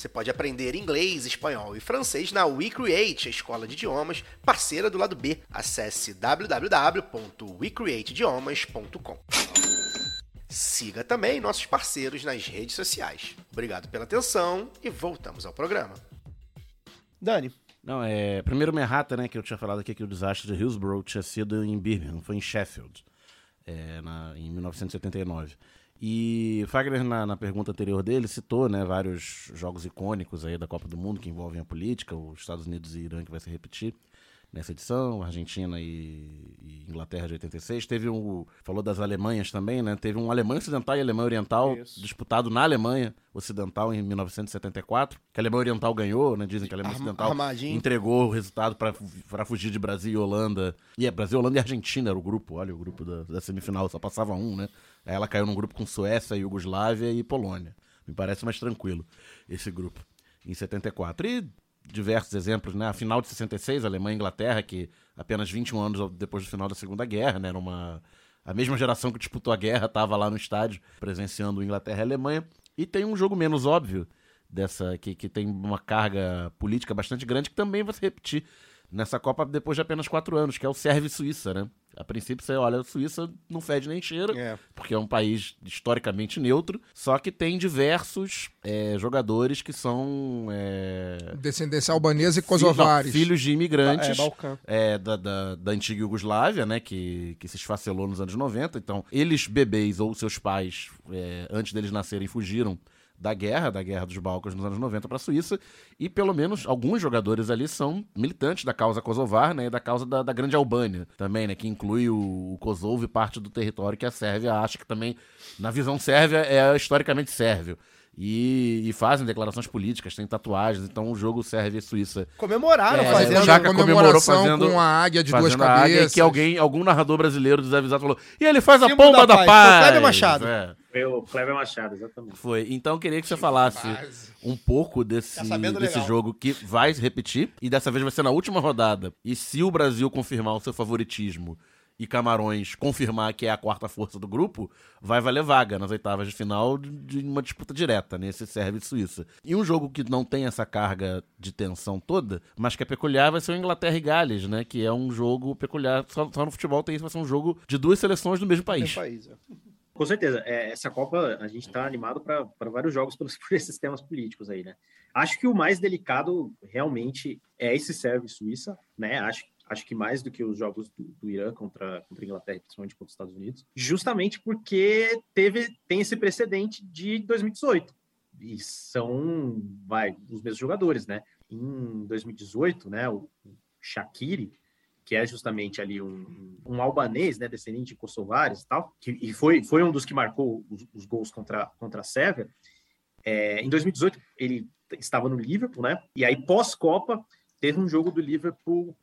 Você pode aprender inglês, espanhol e francês na WeCreate, a escola de idiomas parceira do lado B. Acesse www.wecreateidiomas.com. Siga também nossos parceiros nas redes sociais. Obrigado pela atenção e voltamos ao programa. Dani, Não, é. Primeiro minha errata, né? Que eu tinha falado aqui que o desastre de Hillsborough tinha sido em Birmingham, foi em Sheffield, é, na- em 1979. E Fagner, na, na pergunta anterior dele, citou né, vários jogos icônicos aí da Copa do Mundo que envolvem a política, os Estados Unidos e Irã, que vai se repetir. Nessa edição, Argentina e, e Inglaterra de 86. Teve um. Falou das Alemanhas também, né? Teve um Alemanha Ocidental e Alemanha Oriental Isso. disputado na Alemanha Ocidental em 1974. Que a Alemanha Oriental ganhou, né? Dizem que a Alemanha Arma- Ocidental armadinho. entregou o resultado para fugir de Brasil e Holanda. E é Brasil, Holanda e Argentina era o grupo. Olha, o grupo da, da semifinal só passava um, né? Aí ela caiu num grupo com Suécia, Iugoslávia e Polônia. Me parece mais tranquilo esse grupo em 74. E diversos exemplos, né? A final de 66, Alemanha e Inglaterra, que apenas 21 anos depois do final da Segunda Guerra, né? Era uma a mesma geração que disputou a guerra estava lá no estádio presenciando Inglaterra e Alemanha. E tem um jogo menos óbvio dessa que, que tem uma carga política bastante grande que também vai se repetir nessa Copa depois de apenas quatro anos, que é o Sérvia e Suíça, né? A princípio você olha, a Suíça não fede nem cheira, É. porque é um país historicamente neutro, só que tem diversos é, jogadores que são é, Descendência albanesa e kosovares. não, filhos de imigrantes É, é, da, da, da antiga Iugoslávia, né, que, que se esfacelou nos anos 90. Então, eles, bebês ou seus pais, é, antes deles nascerem, fugiram da guerra, da guerra dos Balcãs nos anos 90 para a Suíça, e pelo menos alguns jogadores ali são militantes da causa kosovar, né, e da causa da, da Grande Albânia também, né, que inclui o, o Kosovo e parte do território que a Sérvia acha que também, na visão sérvia, é historicamente sérvio. E, e fazem declarações políticas, têm tatuagens, então o jogo Sérvia e Suíça Comemoraram, É, fazendo. Chaka comemorou comemoração fazendo- com a águia de duas a águia, cabeças. que alguém, algum narrador brasileiro desavisado falou. E ele faz a pomba da da paz, paz. Machado. É, Foi o Cleber Machado, exatamente. foi. Então eu queria que você falasse Base. um pouco desse, Tá desse legal. jogo que vai se repetir. E dessa vez vai ser na última rodada. E se o Brasil confirmar o seu favoritismo e Camarões confirmar que é a quarta força do grupo, vai valer vaga nas oitavas de final de- uma disputa direta, nesse Sérvia e Suíça. E um jogo que não tem essa carga de tensão toda, mas que é peculiar, vai ser o Inglaterra e Gales, né? Que é um jogo peculiar. Só, só no futebol tem isso, vai ser um jogo de duas seleções do mesmo país. país. é. Com certeza. É, essa Copa, a gente está animado para vários jogos pelos, por esses temas políticos aí, né? Acho que o mais delicado realmente é esse Sérvia Suíça, né? Acho, acho que mais do que os jogos do, do Irã contra, contra a Inglaterra, principalmente contra os Estados Unidos, justamente porque teve, tem esse precedente de 2018. E são, vai, os mesmos jogadores, né? Em 2018, né, o Shaqiri, que é justamente ali um, um albanês, né, descendente de kosovares e tal, que, e foi, foi um dos que marcou os, os gols contra, contra a Sérvia. É, em 2018, ele estava no Liverpool, né? E aí, pós-Copa, teve um jogo do Liverpool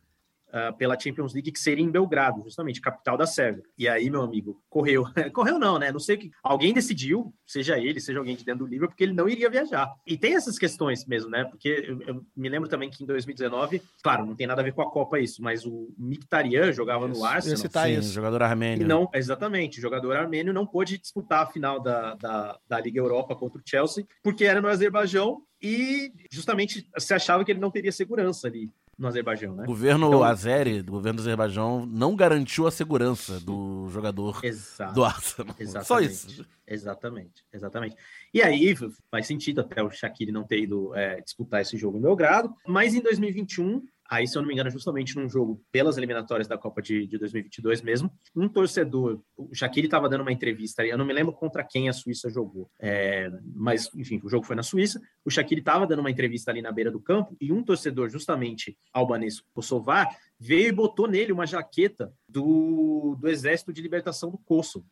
ah, pela Champions League que seria em Belgrado, justamente, capital da Sérvia. E aí, meu amigo, correu. correu não, né? Não sei o que. Alguém decidiu, seja ele, seja alguém de dentro do Liverpool, porque ele não iria viajar. E tem essas questões mesmo, né? Porque eu, eu me lembro também que em 2019, claro, não tem nada a ver com a Copa isso, mas o Mkhitaryan jogava Isso, no Arsenal. citar Sim, isso. jogador E armênio. não, exatamente, o jogador armênio não pôde disputar a final da, da, da Liga Europa contra o Chelsea, porque era no Azerbaijão e justamente se achava que ele não teria segurança ali no Azerbaijão, né? O governo Então- Azeri, do governo do Azerbaijão, não garantiu a segurança do jogador Exato. do Arsenal. Só Exatamente. isso. Exatamente, exatamente. E aí faz sentido até o Shaqiri não ter ido é, disputar esse jogo em Belgrado, mas em 2021, aí se eu não me engano, justamente num jogo pelas eliminatórias da Copa de, de 2022 mesmo, um torcedor, o Shaqiri estava dando uma entrevista, eu não me lembro contra quem a Suíça jogou, é, mas enfim, o jogo foi na Suíça, o Shaqiri estava dando uma entrevista ali na beira do campo e um torcedor justamente albanês kosovar veio e botou nele uma jaqueta do, do Exército de Libertação do Kosovo.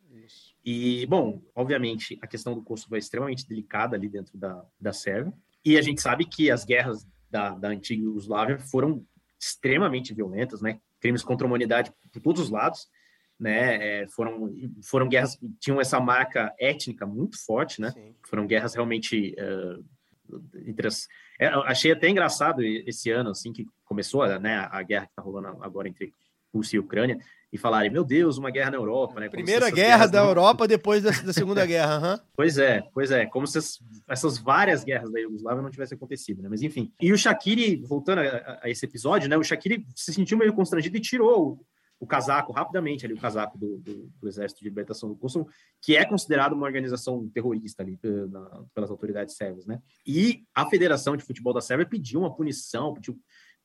E, bom, obviamente, a questão do Kosovo é extremamente delicada ali dentro da, da Sérvia. E a gente sabe que as guerras da, da antiga Yugoslávia foram extremamente violentas, né? Crimes contra a humanidade por todos os lados, né? É, foram, foram guerras que tinham essa marca étnica muito forte, né? Sim. Foram guerras realmente eh, entre as... é, achei até engraçado esse ano, assim, que começou né, a guerra que está rolando agora entre Rússia e Ucrânia, e falarem, meu Deus, uma guerra na Europa, né? Como Primeira guerra da não- Europa depois da, da Segunda Guerra. aham. Pois é, pois é, como se as- essas várias guerras da Iugoslávia não tivessem acontecido, né? Mas enfim. E o Shaqiri, voltando a, a- esse episódio, né? O Shaqiri se sentiu meio constrangido e tirou o, o casaco rapidamente ali, o casaco do, do- do Exército de Libertação do Kosovo, que é considerado uma organização terrorista ali eh, na- pelas autoridades sérvias, né? E a Federação de Futebol da Sérvia pediu uma punição, pediu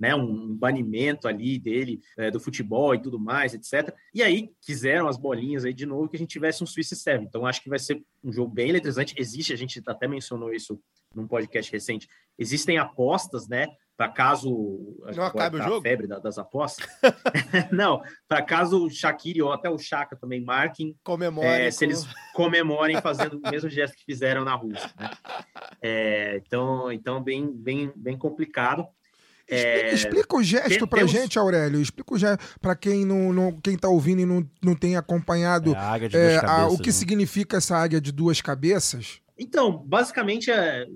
né, um banimento ali dele eh, do futebol e tudo mais, etc. E aí quiseram as bolinhas aí de novo que a gente tivesse um Suíça e Sérvia. Então acho que vai ser um jogo bem eletrizante. Existe, a gente até mencionou isso num podcast recente. Existem apostas, né, para caso Não acabe o jogo? febre da- das apostas. não, para caso o Shaqiri ou até o Chaka também marquem, Comemora. é, se eles comemorem fazendo o mesmo gesto que fizeram na Rússia. né? É, então, então bem, bem, bem complicado. É, Explica, explica o gesto tem- pra temos- gente, Aurélio. Explica o gesto pra quem não, não quem tá ouvindo e não, não tem acompanhado É a águia de é, duas a- cabeças. o que né? significa essa águia de duas cabeças. Então, basicamente, é,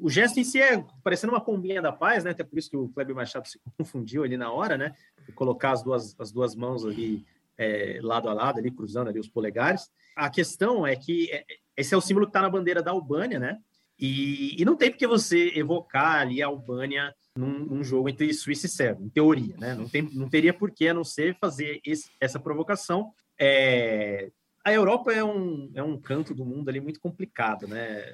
o gesto em si é parecendo uma pombinha da paz, né? Até por isso que o Kleber Machado se confundiu ali na hora, né? De colocar as duas, as duas mãos ali é, lado a lado, ali cruzando ali os polegares. A questão é que é, esse é o símbolo que está na bandeira da Albânia, né? E, e não tem porque você evocar ali a Albânia num, num jogo entre Suíça e Sérvia, em teoria, né? Não, tem, não teria por que a não ser fazer esse- essa provocação. É, a Europa é um, é um canto do mundo ali muito complicado, né?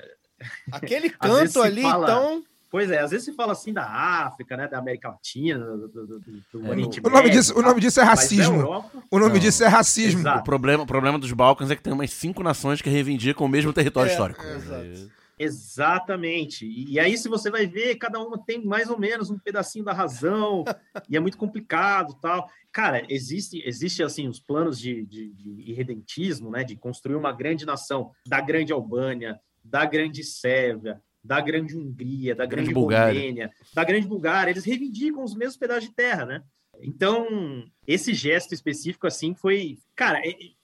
Aquele canto ali, fala- então. Pois é, às vezes se fala assim da África, né, da América Latina, do, do, do- do É, Oriente O nome Médio disso, o nome disso é racismo. Europa, O nome Não. disso é racismo. Exato. O problema, o problema dos Balcãs é que tem umas cinco nações que reivindicam o mesmo território É, histórico. é, exato. Exatamente. E, aí, se você vai ver, cada uma tem mais ou menos um pedacinho da razão, e é muito complicado tal. Cara, existe, existe assim, os planos de, de, de irredentismo, né, de construir uma grande nação da grande Albânia, da grande Sérvia, da grande Hungria, da Grande grande, Bulgária. Romênia, da grande Bulgária, eles reivindicam os mesmos pedaços de terra, né? Então, esse gesto específico, assim, foi. Cara,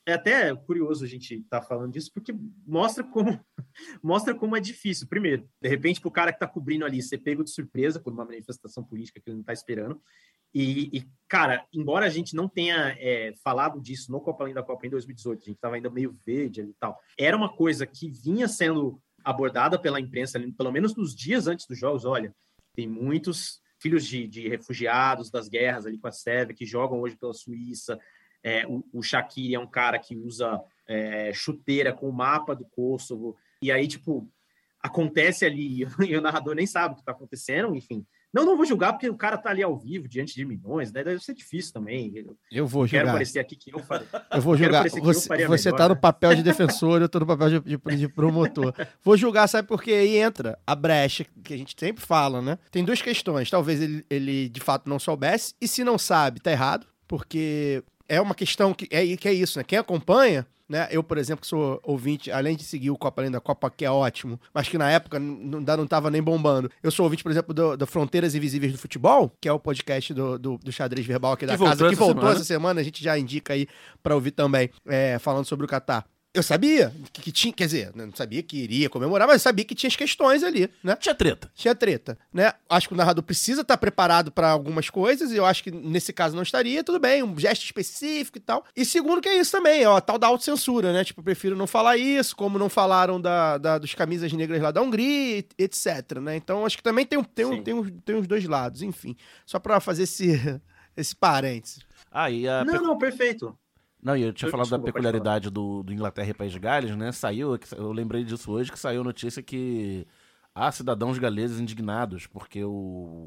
é, até curioso a gente estar falando disso, porque mostra como mostra como é difícil. Primeiro, de repente, para o cara que está cobrindo ali, ser pego de surpresa por uma manifestação política que ele não está esperando. E, e, cara, embora a gente não tenha é, falado disso no Copa Além da Copa em 2018, a gente estava ainda meio verde ali e tal, era uma coisa que vinha sendo abordada pela imprensa, pelo menos nos dias antes dos jogos. Olha, tem muitos filhos de, de refugiados das guerras ali com a Sérvia que jogam hoje pela Suíça. É, o, o Shaqiri é um cara que usa é, chuteira com o mapa do Kosovo. E aí, tipo, acontece ali e o narrador nem sabe o que está acontecendo, enfim. Não, não vou julgar porque o cara tá ali ao vivo, diante de milhões, né? Deve ser difícil também. Eu Eu vou quero jogar. parecer aqui que eu falei. Eu vou Quero julgar. parecer que eu Você, você melhor, tá no né? papel de defensor, eu tô no papel de, de- de promotor. Vou julgar, sabe por quê? Aí entra a brecha que a gente sempre fala, né? Tem duas questões. Talvez ele, ele de fato não soubesse, e se não sabe, tá errado, porque é uma questão que é, que é isso, né? Quem acompanha. Né? Eu, por exemplo, que sou ouvinte, além de seguir o Copa Além da Copa, que é ótimo, mas que na época não, não tava nem bombando. Eu sou ouvinte, por exemplo, do, do Fronteiras Invisíveis do Futebol, que é o podcast do, do, do xadrez verbal aqui da Que casa, que voltou semana. essa semana, a gente já indica aí pra ouvir também, é, falando sobre o Catar. Eu sabia que, que tinha, quer dizer, não sabia que iria comemorar, mas eu sabia que tinha as questões ali, né? Tinha treta. Tinha treta, né? Acho que o narrador precisa estar preparado pra algumas coisas, e eu acho que nesse caso não estaria, tudo bem, um gesto específico e tal. E segundo que é isso também, ó, a tal da autocensura, né? Tipo, eu prefiro não falar isso, como não falaram da, da- dos camisas negras lá da Hungria, etc, né? Então acho que também tem, um- tem, um- tem, uns- tem os dois lados, enfim. Só pra fazer esse, esse parênteses. Ah, e a Não, não, perfeito. Não, e eu tinha Eu- falado da desculpa, pode peculiaridade do, do Inglaterra e País de Gales, né? Saiu, eu lembrei disso hoje, que saiu a notícia que há cidadãos galeses indignados, porque o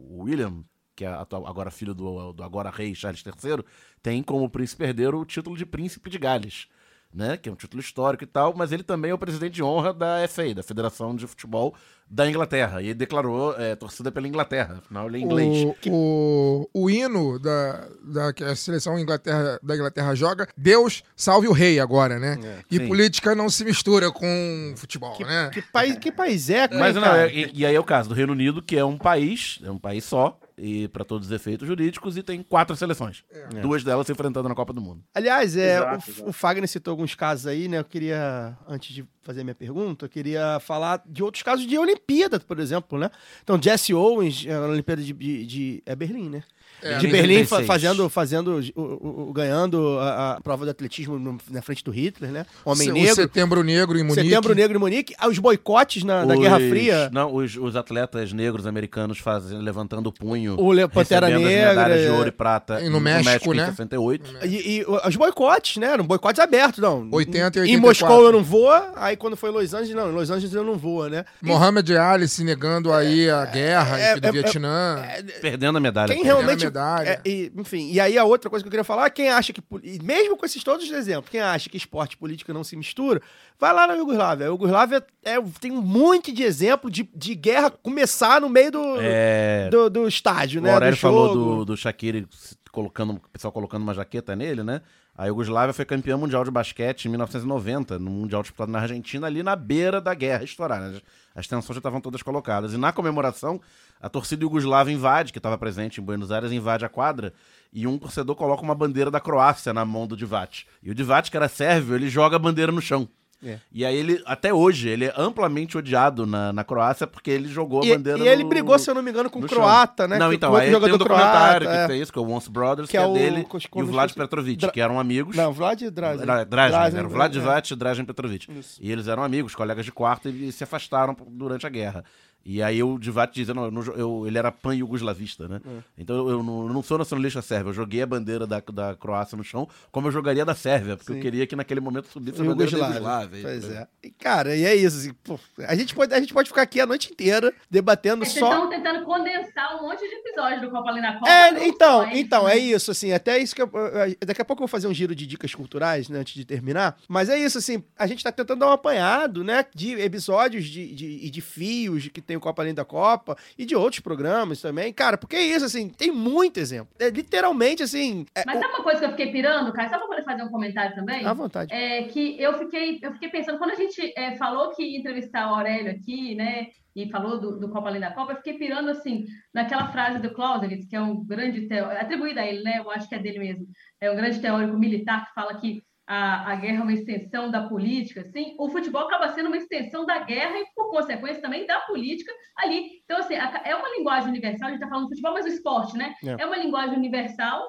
o William, que é atual- agora filho do, do agora rei Charles III, tem como príncipe herdeiro o título de príncipe de Gales, né? Que é um título histórico e tal, mas ele também é o presidente de honra da FA, da Federação de Futebol da Inglaterra, e ele declarou é, torcida pela Inglaterra, afinal ele é inglês. O, o, o hino da, da que a seleção Inglaterra, da Inglaterra joga, Deus salve o rei agora, né? e sim. política não se mistura com futebol, né? Que país, que país é, Mas não, cara? é- e, e aí é o caso do Reino Unido, que é um país, é um país só, e para todos os efeitos jurídicos, e tem quatro seleções. Duas delas se enfrentando na Copa do Mundo. Aliás, é, Exato, o, exato. o Fagner citou alguns casos aí, né? Eu queria, antes de fazer minha pergunta, eu queria falar de outros casos de Olimpíada, por exemplo, né? Então, Jesse Owens, é, na Olimpíada de, de- de- É Berlim, né? É, de em Berlim, fa- 36. fazendo, fazendo o, o- o- ganhando a, a prova de atletismo no- na frente do Hitler, né? Homem Se- o negro. Setembro Negro em Munique. Setembro Negro em Munique. Os boicotes na, da Os- Guerra Fria. Não, os, os atletas negros americanos fazendo, levantando o punho. O Le- Pantera Negra, medalhas de é. ouro e prata E no México, em né? 68. E, e os boicotes, né? Eram boicotes abertos, não. 80 e Em 84. Moscou eu não vou, aí quando foi em Los Angeles, não. Em Los Angeles eu não vou, né? Mohamed Ali se negando aí a guerra é, enfim, do é, Vietnã. Perdendo a medalha. Quem realmente. Medalha. é, e, enfim, e aí a outra coisa que eu queria falar, quem acha que. Mesmo com esses todos os exemplos, quem acha que esporte e política não se mistura, vai lá na Iugoslávia. A Iugoslávia é, tem um monte de exemplo de, de guerra começar no meio do, É, do, do estádio, O né? Aurélio do falou do, do Shaqiri colocando, o pessoal colocando uma jaqueta nele, né? A Iugoslávia foi campeã mundial de basquete em 1990, no Mundial disputado na Argentina, ali na beira da guerra estourar. Né? As tensões já estavam todas colocadas. E na comemoração, a torcida iugoslava invade, que estava presente em Buenos Aires, invade a quadra, e um torcedor coloca uma bandeira da Croácia na mão do Divac. E o Divac, que era sérvio, ele joga a bandeira no chão. É. E aí ele, até hoje, ele é amplamente odiado na, na Croácia porque ele jogou a E, bandeira e ele no- brigou, se eu não me engano, com o chão. croata, né? Não, que- então, aí tem um documentário croata, que é. tem isso, que é o Once Brothers, Que que, é é, o- dele, e o Vlad Petrovic, Dra- que eram amigos. Não, Vlad Drazen. Era Drazen, Drazen, era o Vlad é. Divac e Drazen Petrovic. Isso. E eles eram amigos, colegas de quarto, e se afastaram durante a guerra. E aí o Divac diz, eu não, eu eu- ele era pan-jugoslavista, né? É. Então eu, eu não, eu não sou nacionalista sérvio, eu joguei a bandeira da, da Croácia no chão, como eu jogaria da Sérvia, porque Sim. eu queria que naquele momento subisse a bandeira da. Yugoslávia. Pois é. E, cara, e é isso. Assim, pô, a, gente pode, a gente pode ficar aqui a noite inteira debatendo É, Vocês só. estão tentando condensar um monte de episódios do Copa ali na Copa. É, não então, hein? então, é isso, assim, até isso que eu, eu- daqui a pouco eu vou fazer um giro de dicas culturais, né, antes de terminar, mas é isso, assim, a gente tá tentando dar um apanhado, né, de episódios de, de, e de fios que tem o Copa Além da Copa e de outros programas também, cara, porque é isso, assim, tem muito exemplo, é literalmente, assim, é, Mas sabe uma coisa que eu fiquei pirando, cara? Só pra poder fazer um comentário também? à vontade. É que eu fiquei, eu fiquei pensando, quando a gente é, falou que ia entrevistar o Aurélio aqui, né? E falou do, do Copa Além da Copa, eu fiquei pirando assim, naquela frase do Clausewitz, que é um grande teórico, atribuída a ele, né? Eu acho que é dele mesmo. É um grande teórico militar que fala que a, a guerra é uma extensão da política, assim, o futebol acaba sendo uma extensão da guerra e, por consequência, também da política ali. Então, assim, a- é uma linguagem universal, a gente está falando do futebol, mas o esporte, né? É. É, uma linguagem universal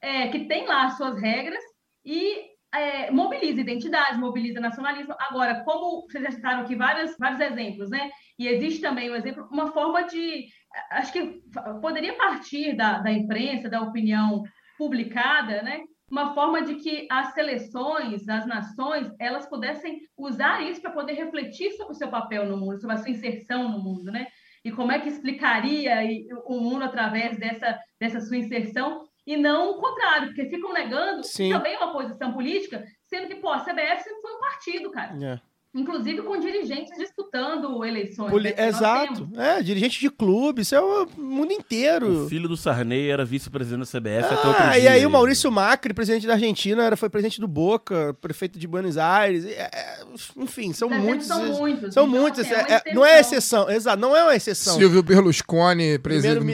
é, que tem lá as suas regras e é, mobiliza identidade, mobiliza nacionalismo. Agora, como vocês já citaram aqui vários, vários exemplos, né? E existe também um exemplo, uma forma de. Acho que poderia partir da, da imprensa, da opinião publicada, né? Uma forma de que as seleções, as nações, elas pudessem usar isso para poder refletir sobre o seu papel no mundo, sobre a sua inserção no mundo, né? E como é que explicaria o mundo através dessa, dessa sua inserção e não o contrário, porque ficam negando Sim. também uma posição política, sendo que, pô, a CBF sempre foi um partido, cara. É. Inclusive com dirigentes disputando eleições. Poli- né, Exato, temos. é, dirigente de clube, isso é o mundo inteiro. O filho do Sarney era vice-presidente da CBF até outro Ah, dia. e aí o Maurício Macri, presidente da Argentina, era, foi presidente do Boca, prefeito de Buenos Aires. e, é, enfim, são muitos. São muitos. São Então, muitos. assim, é- uma é- não é exceção, exato, não é uma exceção. Silvio Berlusconi,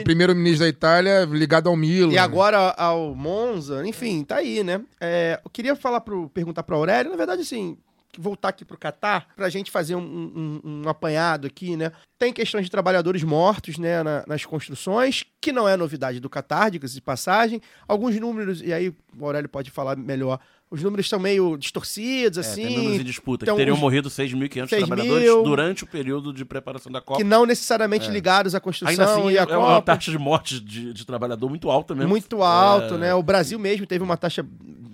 primeiro-ministro da Itália, ligado ao Milan. E agora ao Monza, enfim, tá aí, né? É, eu queria falar pro, perguntar pro Aurélio, na verdade, assim, voltar aqui pro Catar, pra gente fazer um, um- um apanhado aqui, né? Tem questões de trabalhadores mortos, né, na- nas construções, que não é novidade do Catar, diga-se de passagem. Alguns números, e aí o Aurélio pode falar melhor, os números estão meio distorcidos, É, assim. tem números em disputa, então, que teriam os- morrido 6.500 6.000 trabalhadores durante o período de preparação da Copa. que não necessariamente É. ligados à construção assim, e à é Copa. uma taxa de morte de, de trabalhador muito alta mesmo. Muito alto, É, né? O Brasil mesmo teve uma taxa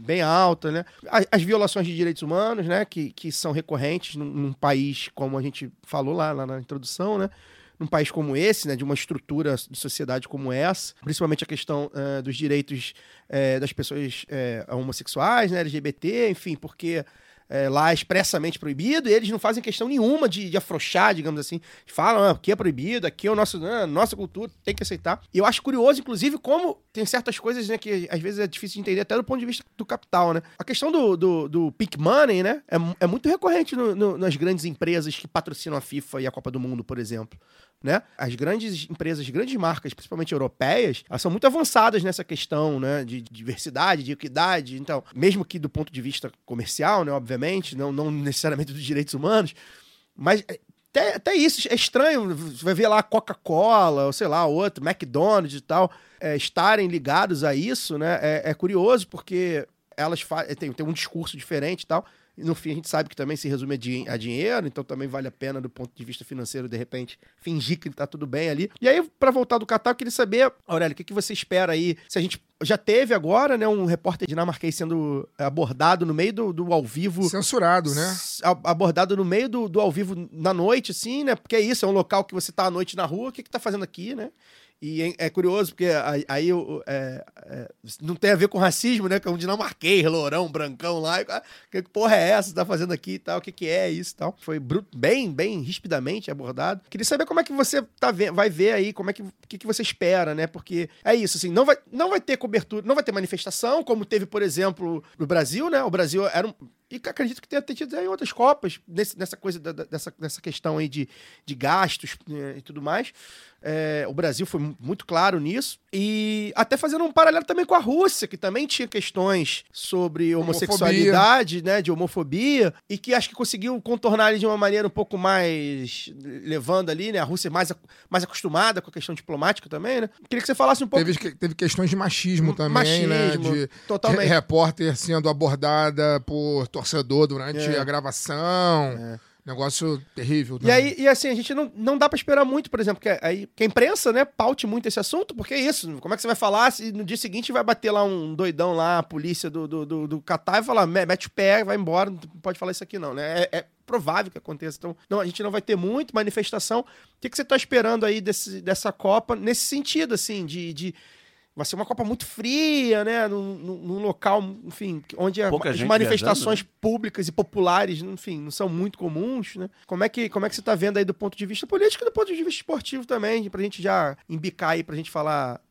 bem alta, né? A- As violações de direitos humanos, né? Que, que são recorrentes num, num país, como a gente falou lá, lá na introdução, né? Num país como esse, né? De uma estrutura de sociedade como essa, principalmente a questão eh, dos direitos eh, das pessoas eh, homossexuais, né? LGBT, enfim, porque eh, lá é expressamente proibido e eles não fazem questão nenhuma de, de afrouxar, digamos assim. Falam, ah, aqui é proibido, aqui é o nosso, ah, nossa cultura, tem que aceitar. E eu acho curioso, inclusive, como tem certas coisas, né, que às vezes é difícil de entender até do ponto de vista do capital, né? A questão do, do, do peak money, né, é, é muito recorrente no- no- nas grandes empresas que patrocinam a FIFA e a Copa do Mundo, por exemplo. Né? As grandes empresas, grandes marcas, principalmente europeias, elas são muito avançadas nessa questão né, de diversidade, de equidade. Então, mesmo que do ponto de vista comercial, né, obviamente, não, não necessariamente dos direitos humanos, mas é, até, até isso é estranho. Você vai ver lá Coca-Cola, ou sei lá, outro, McDonald's e tal, é, estarem ligados a isso, né? É, é curioso porque elas tem, tem um discurso diferente e tal. E no fim a gente sabe que também se resume a, din- a dinheiro, então também vale a pena do ponto de vista financeiro, de repente, fingir que tá tudo bem ali. E aí, para voltar do Catar, eu queria saber, Aurélio, o que, que você espera aí? Se a gente já teve agora, né, um repórter dinamarquês sendo abordado no meio do, do ao vivo Censurado, né? abordado no meio do, do ao vivo na noite, assim, né? Porque é isso, é um local que você tá à noite na rua, o que que tá fazendo aqui, né? E é, é curioso, porque aí, é, é, não tem a ver com racismo, né? Que é um dinamarquês, lourão, brancão lá. e, Que porra é essa tá fazendo aqui e tal? O que, que é isso e tal? Foi bem, bem rispidamente abordado. Queria saber como é que você tá vai ver aí, como é que, que, que você espera, né? Porque é isso, assim, não vai, não vai ter cobertura, não vai ter manifestação, como teve, por exemplo, no Brasil, né? O Brasil era um. E que acredito que tenha tido em outras Copas, nesse- nessa coisa, da- dessa, dessa questão aí de, de gastos né, e tudo mais. É, o Brasil foi mu- muito claro nisso. E até fazendo um paralelo também com a Rússia, que também tinha questões sobre homossexualidade, né? De homofobia, e que acho que conseguiu contornar ali de uma maneira um pouco mais levando ali, né? A Rússia mais, mais acostumada com a questão diplomática também, né? Queria que você falasse um pouco. Teve, teve questões de machismo também, né? Machismo, De, totalmente. de repórter sendo abordada por torcedor durante É. a gravação. Negócio terrível. E também. aí, e assim, a gente não, não dá pra esperar muito, por exemplo, que, a- aí, que a imprensa, né, paute muito esse assunto, porque é isso. Como é que você vai falar se no dia seguinte vai bater lá um doidão lá, a polícia do, do, do, do Catar e falar, "Me- mete o pé, vai embora, não pode falar isso aqui não, né? É, é provável que aconteça. Então, não, a gente não vai ter muito manifestação. O que, que você tá esperando aí desse, dessa Copa nesse sentido, assim, de. de Vai ser uma Copa muito fria, né? Num, num- num local, enfim, onde a- Pouca as manifestações viajando, públicas e populares, enfim, não são muito comuns, né? Como é que, como é que você tá vendo aí do ponto de vista político e do ponto de vista esportivo também, pra gente já embicar aí, pra gente falar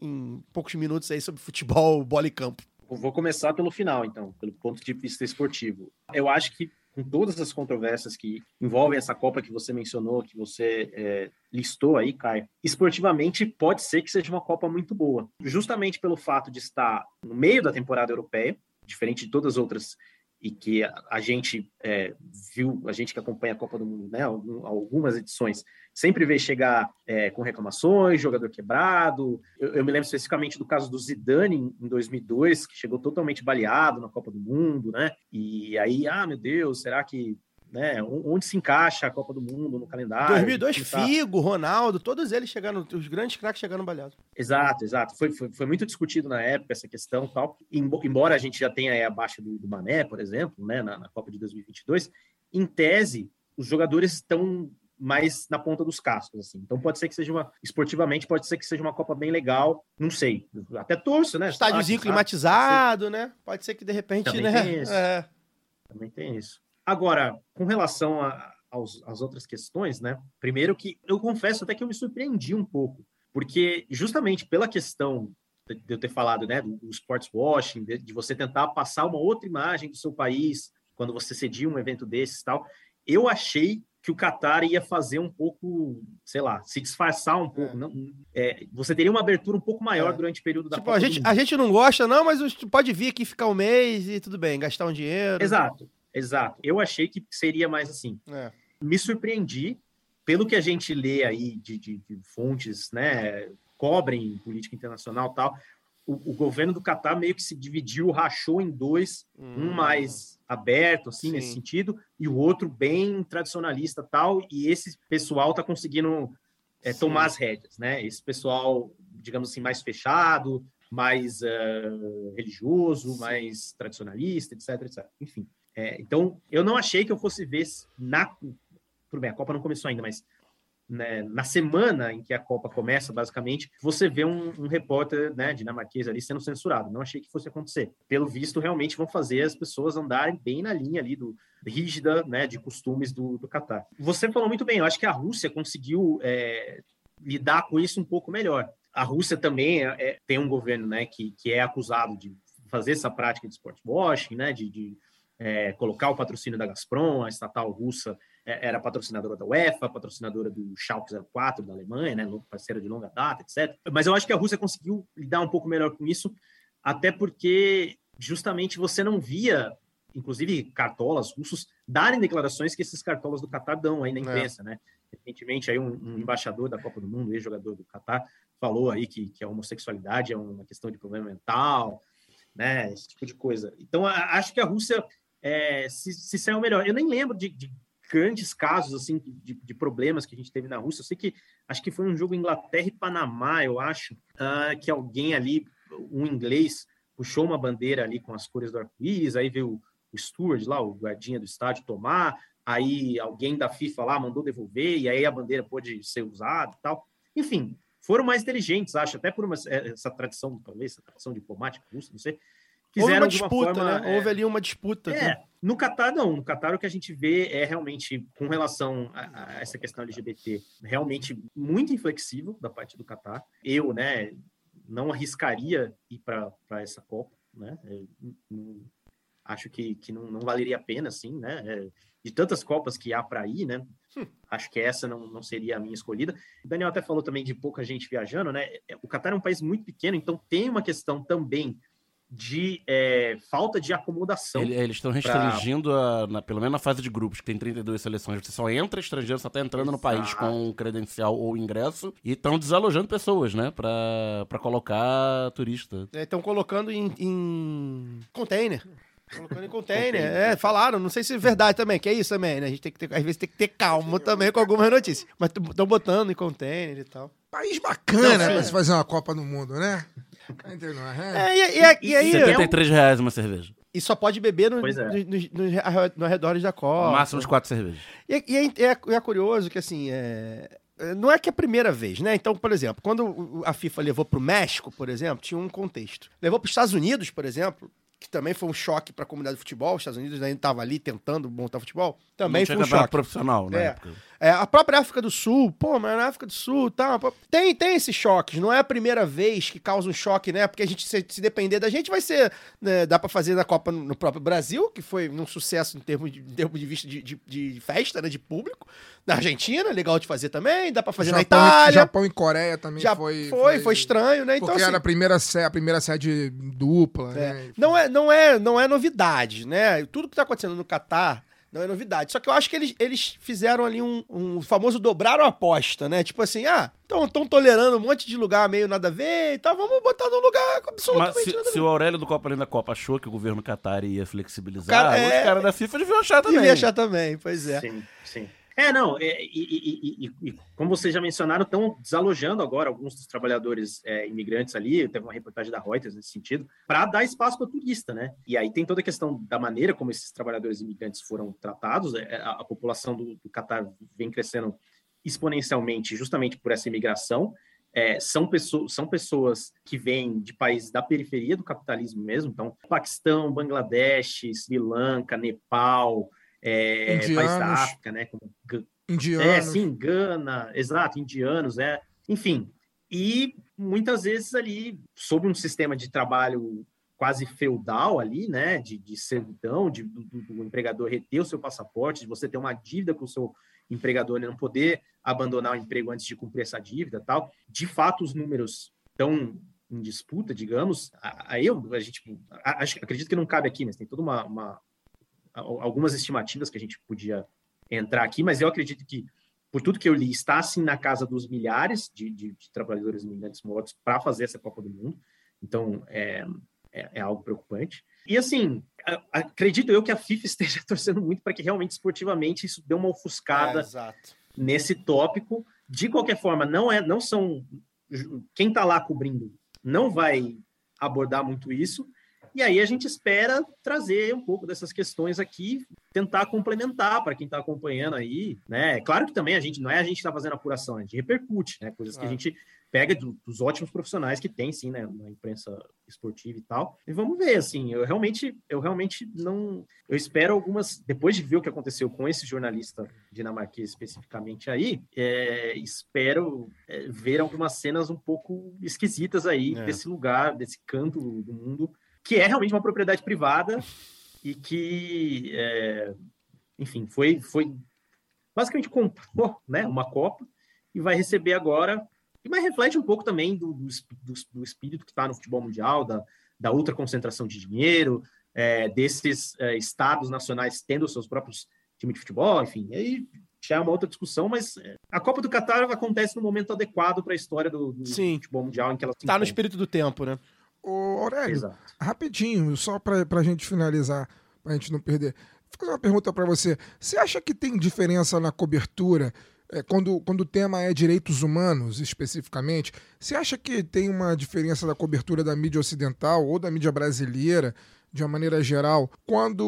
em poucos minutos aí sobre futebol, bola e campo. Vou começar pelo final, então, pelo ponto de vista esportivo. Eu acho que com todas as controvérsias que envolvem essa Copa que você mencionou, que você é, listou aí, Caio, esportivamente pode ser que seja uma Copa muito boa. Justamente pelo fato de estar no meio da temporada europeia, diferente de todas as outras e que a, gente é, viu, a gente que acompanha a Copa do Mundo, né, algum- algumas edições, sempre vê chegar é, com reclamações, jogador quebrado. Eu, eu me lembro especificamente do caso do Zidane em 2002, que chegou totalmente baleado na Copa do Mundo, né? E aí, ah, meu Deus, será que, né? Onde se encaixa a Copa do Mundo no calendário? 2002, Não tá- Figo, Ronaldo, todos eles chegaram, os grandes craques chegaram baleados. Exato, exato. Foi, foi, foi muito discutido na época essa questão e tal. Embo- Embora a gente já tenha a baixa do, do Mané, por exemplo, né, na, na Copa de 2022, em tese, os jogadores estão mais na ponta dos cascos, assim. Então pode ser que seja uma, esportivamente, pode ser que seja uma Copa bem legal, não sei. Até torço, né? Estádiozinho climatizado, né? Pode ser que de repente, Também né? tem isso. É. Também tem isso. Agora, com relação a- aos, às outras questões, né? Primeiro que eu confesso até que eu me surpreendi um pouco, porque justamente pela questão de eu ter falado, né, do, do sports washing, de, de você tentar passar uma outra imagem do seu país quando você cedia um evento desses e tal, eu achei que o Qatar ia fazer um pouco, sei lá, se disfarçar um pouco. Não, é, você teria uma abertura um pouco maior É. durante o período da Tipo, Copa a gente, a gente não gosta, não, mas pode vir aqui ficar um mês e tudo bem, gastar um dinheiro. Exato, exato. Eu achei que seria mais assim. É. me surpreendi pelo que a gente lê aí de, de- de fontes, né, cobrem política internacional tal. O, o governo do Catar meio que se dividiu, rachou em dois, um mais aberto, assim, Sim. nesse sentido, e o outro bem tradicionalista tal. E esse pessoal tá conseguindo é, Sim. tomar as rédeas, né? Esse pessoal, digamos assim, mais fechado, mais eh, religioso, mais tradicionalista, etc, etc. Enfim. É, então, eu não achei que eu fosse ver na. Tudo bem, a Copa não começou ainda, mas né, na semana em que a Copa começa, basicamente, você vê um, um repórter né, dinamarquês ali sendo censurado. Não achei que fosse acontecer. Pelo visto, realmente vão fazer as pessoas andarem bem na linha ali do rígida, né, de costumes do, do Catar. Você falou muito bem, eu acho que a Rússia conseguiu é, lidar com isso um pouco melhor. A Rússia também é- é- tem um governo né, que, que é acusado de fazer essa prática de sport washing, né, de, de é, colocar o patrocínio da Gazprom, a estatal russa é, era patrocinadora da UEFA, patrocinadora do Schalke 04 da Alemanha, né, parceira de longa data, etc. Mas eu acho que a Rússia conseguiu lidar um pouco melhor com isso, até porque justamente você não via, inclusive cartolas russos, darem declarações que esses cartolas do Catar dão aí na imprensa, né? Recentemente aí um, um embaixador da Copa do Mundo, ex-jogador do Catar, falou aí que, que a homossexualidade é uma questão de problema mental, né? Esse tipo de coisa. Então a- acho que a Rússia é, se, se saiu melhor. Eu nem lembro de, de grandes casos assim de, de problemas que a gente teve na Rússia. Eu sei que acho que foi um jogo Inglaterra e Panamá, eu acho, ah, que alguém ali, um inglês, puxou uma bandeira ali com as cores do arco-íris, aí veio o steward lá, o guardinha do estádio, tomar, aí alguém da FIFA lá mandou devolver, e aí a bandeira pôde ser usada e tal. Enfim, foram mais inteligentes, acho, até por uma, essa tradição, talvez, essa tradição diplomática russa, não sei. Houve uma disputa, forma, né? é, Houve ali uma disputa. né? é, no Catar não. No Catar o que a gente vê é realmente, com relação a, a essa questão LGBT, realmente muito inflexível da parte do Catar. Eu, né, não arriscaria ir para essa Copa, né? Eu não- acho que, que não, não valeria a pena, assim, né? É, de tantas Copas que há para ir, né? Acho que essa não, não seria a minha escolhida. O Daniel até falou também de pouca gente viajando, né? O Catar é um país muito pequeno, então tem uma questão também de é, falta de acomodação. Ele- eles estão restringindo, a- na- pelo menos na fase de grupos, que tem 32 seleções. Você só entra estrangeiro, só tá entrando no país Exato. com credencial ou ingresso. E estão desalojando pessoas, né? Pra, pra colocar turista. Estão colocando em, em container. Colocando em container. É, falaram, não sei se é verdade também, que é isso também, né? A gente tem que ter, às vezes tem que ter calma também com algumas notícias. Mas estão botando em container e tal. País bacana Não, sim. pra se fazer uma Copa do Mundo, né? Nós, né? É, e, e- e aí. Você tem- 73 reais uma cerveja. E só pode beber no, é. no- nos- nos arre- nos arredores da Copa. Máximo de quatro cervejas. E, e é, é- é curioso que, assim, é, é, não é que é a primeira vez, né? Então, por exemplo, quando a FIFA levou para o México, por exemplo, tinha um contexto. Levou para os Estados Unidos, por exemplo, que também foi um choque para a comunidade de futebol. Os Estados Unidos ainda estava ali tentando montar futebol. Também Não foi um choque. profissional na É. época. É, a própria África do Sul, pô, mas na África do Sul, tá, pô, tem, tem esses choques. Não é a primeira vez que causa um choque, né? Porque a gente, se, se depender da gente, vai ser. né, dá pra fazer na Copa no, no próprio Brasil, que foi um sucesso em termos de, em termos de vista de, de, de festa, né? De público. Na Argentina, legal de fazer também. Dá pra fazer na Japão, e- Itália. Japão e Coreia também Já foi, foi, foi, estranho, né? Então, Porque assim, era a primeira, sé- a primeira sede dupla, né? não é, não é, não é novidade, né? Tudo que tá acontecendo no Catar não é novidade. Só que eu acho que eles, eles fizeram ali um, um famoso dobraram a aposta, né? Tipo assim, ah, estão tolerando um monte de lugar meio nada a ver e tal, vamos botar num lugar Mas absolutamente se, nada a se ver. o Aurélio do Copa Além da Copa achou que o governo Qatar ia flexibilizar, Cara, é- os caras da FIFA deviam achar também. Devia achar também, pois é. Sim, sim. É, não, é, e, e- e- e- como vocês já mencionaram, estão desalojando agora alguns dos trabalhadores é, imigrantes ali, teve uma reportagem da Reuters nesse sentido, para dar espaço para turista, né? E aí tem toda a questão da maneira como esses trabalhadores imigrantes foram tratados, é, a, a população do, do Catar vem crescendo exponencialmente justamente por essa imigração, é, são, pessoas, são pessoas que vêm de países da periferia do capitalismo mesmo, então Paquistão, Bangladesh, Sri Lanka, Nepal, é, países da. África, né, como Ga- Indianos. é, sim, Gana, exato, indianos, é, enfim. E muitas vezes ali, sob um sistema de trabalho quase feudal ali, né, de, de servidão, de, do, do- do empregador reter o seu passaporte, de você ter uma dívida com o seu empregador e não poder abandonar o emprego antes de cumprir essa dívida tal. De fato, os números estão em disputa, digamos. Aí eu, a gente, a- acho, acredito que não cabe aqui, mas tem toda uma, uma algumas estimativas que a gente podia entrar aqui, mas eu acredito que, por tudo que eu li, está assim na casa dos milhares de, de- de trabalhadores imigrantes mortos para fazer essa Copa do Mundo. Então, é, é, é algo preocupante. E assim, acredito eu que a FIFA esteja torcendo muito para que realmente esportivamente isso dê uma ofuscada É, nesse tópico. De qualquer forma, não é, não são quem está lá cobrindo não vai abordar muito isso. E aí a gente espera trazer um pouco dessas questões aqui, tentar complementar para quem está acompanhando aí, né? Claro que também a gente não é a gente que está fazendo apuração, a gente repercute, né? Coisas que a gente pega do- dos ótimos profissionais que tem, sim, né? Na imprensa esportiva e tal. E vamos ver, assim, eu realmente, eu realmente não, eu espero algumas, depois de ver o que aconteceu com esse jornalista dinamarquês especificamente aí, é, espero é, ver algumas cenas um pouco esquisitas aí É. desse lugar, desse canto do mundo, que é realmente uma propriedade privada e que, é, enfim, foi, foi basicamente comprou né, uma Copa e vai receber agora, e mas reflete um pouco também do, do, do- espírito que está no futebol mundial, da, da ultra concentração de dinheiro, é, desses é, estados nacionais tendo seus próprios times de futebol, enfim, aí já é uma outra discussão, mas é, a Copa do Catar acontece no momento adequado para a história do, do Sim. futebol mundial em que ela se Tá no espírito do tempo, né? Ô, Aurélio, Exato. rapidinho, só pra, pra gente finalizar, pra gente não perder. Vou fazer uma pergunta pra você. Você acha que tem diferença na cobertura, é, quando, quando o tema é direitos humanos, especificamente? Você acha que tem uma diferença da cobertura da mídia ocidental ou da mídia brasileira, de uma maneira geral, quando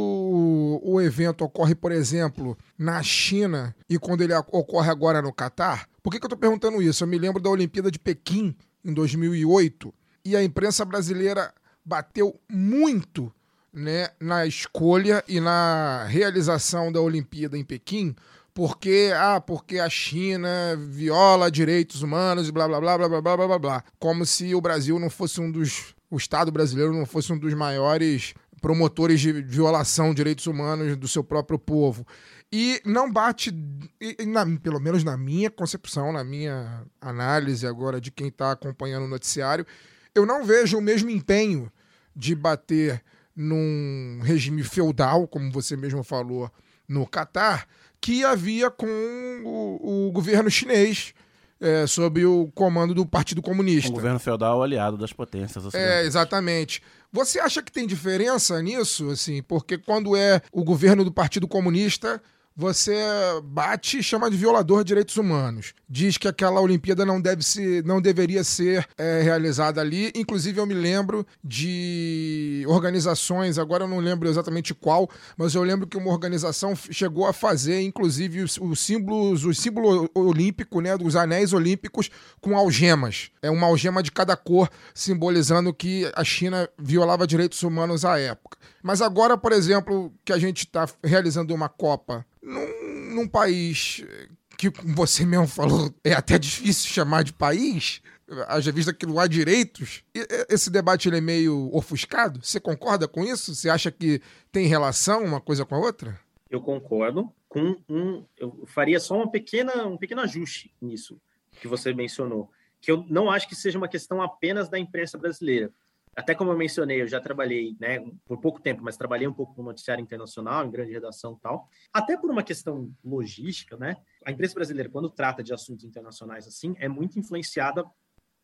o evento ocorre, por exemplo, na China e quando ele ocorre agora no Catar? Por que, que eu tô perguntando isso? Eu me lembro da Olimpíada de Pequim, em 2008, e a imprensa brasileira bateu muito né, na escolha e na realização da Olimpíada em Pequim, porque ah, porque a China viola direitos humanos e blá blá blá blá blá blá blá blá como se o Brasil não fosse um dos o Estado brasileiro não fosse um dos maiores promotores de violação de direitos humanos do seu próprio povo. E não bate, na, pelo menos na minha concepção, na minha análise agora de quem está acompanhando o noticiário, eu não vejo o mesmo empenho de bater num regime feudal, como você mesmo falou, no Catar, que havia com o, o governo chinês, é, sob o comando do Partido Comunista. Um governo feudal aliado das potências. É, exatamente. Você acha que tem diferença nisso, assim? Porque quando é o governo do Partido Comunista, você bate e chama de violador de direitos humanos. Diz que aquela Olimpíada não, deve se, não deveria ser é, realizada ali. Inclusive, eu me lembro de organizações, agora eu não lembro exatamente qual, mas eu lembro que uma organização chegou a fazer, inclusive, os, os símbolos, o símbolo olímpico, né, dos anéis olímpicos com algemas. É uma algema de cada cor, simbolizando que a China violava direitos humanos à época. Mas agora, por exemplo, que a gente está realizando uma Copa num, num país que, você mesmo falou, é até difícil chamar de país, haja vista que não há direitos, esse debate ele é meio ofuscado? Você concorda com isso? Você acha que tem relação uma coisa com a outra? Eu concordo. Com um, eu faria só uma pequena, um pequeno ajuste nisso que você mencionou, que eu não acho que seja uma questão apenas da imprensa brasileira até como eu mencionei, eu já trabalhei, né, por pouco tempo, mas trabalhei um pouco no noticiário internacional, em grande redação e tal. Até por uma questão logística, né? A imprensa brasileira, quando trata de assuntos internacionais assim, é muito influenciada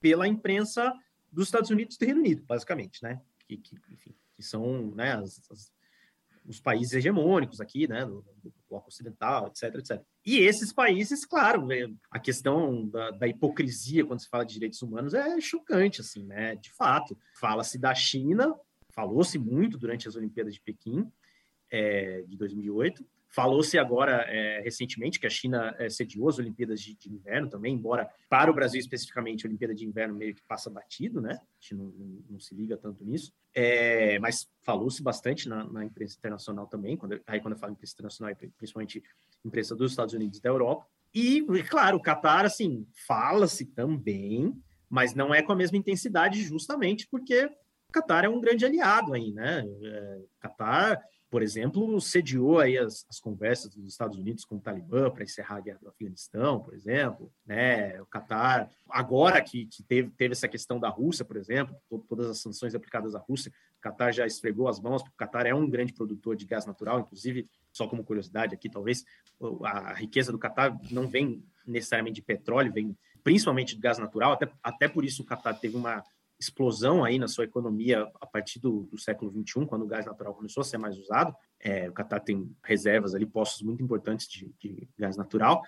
pela imprensa dos Estados Unidos e do Reino Unido, basicamente, né? Que, que, enfim, que são né, as, as, os países hegemônicos aqui, né, do, bloco ocidental, etc, etc. E esses países, claro, né, a questão da, da, hipocrisia quando se fala de direitos humanos é chocante, assim, né? De fato, fala-se da China, falou-se muito durante as Olimpíadas de Pequim é, de 2008, Falou-se agora, é, recentemente, que a China é, sediou as Olimpíadas de, de, Inverno também, embora para o Brasil especificamente a Olimpíada de Inverno meio que passa batido, né? A gente não, não, não se liga tanto nisso. É, mas falou-se bastante na, na, imprensa internacional também, quando, aí quando eu falo imprensa internacional, é principalmente imprensa dos Estados Unidos e da Europa. E, claro, o Qatar, assim, fala-se também, mas não é com a mesma intensidade justamente porque o Qatar é um grande aliado aí, né? É, Qatar por exemplo, sediou aí as, as, conversas dos Estados Unidos com o Talibã para encerrar a guerra do Afeganistão, por exemplo, né? O Catar, agora que, que teve, teve essa questão da Rússia, por exemplo, to, todas as sanções aplicadas à Rússia, o Catar já esfregou as mãos, porque o Catar é um grande produtor de gás natural, inclusive, só como curiosidade aqui, talvez, a riqueza do Catar não vem necessariamente de petróleo, vem principalmente de gás natural, até, até por isso o Catar teve uma explosão aí na sua economia a partir do, do século XXI, quando o gás natural começou a ser mais usado. É, o Catar tem reservas ali, postos muito importantes de, de, gás natural.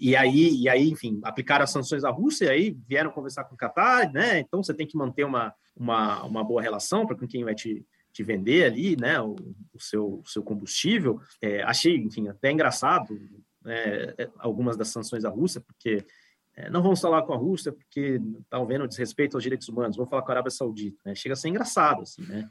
E aí, e aí, enfim, aplicaram as sanções à Rússia, e aí vieram conversar com o Catar, né? Então você tem que manter uma, uma, uma boa relação para com quem vai te, te vender ali, né? O, o seu, o seu combustível. É, achei, enfim, até engraçado né, algumas das sanções à Rússia, porque é, não vamos falar com a Rússia porque está havendo desrespeito aos direitos humanos, vamos falar com a Arábia Saudita. Né? Chega a ser engraçado, assim, né?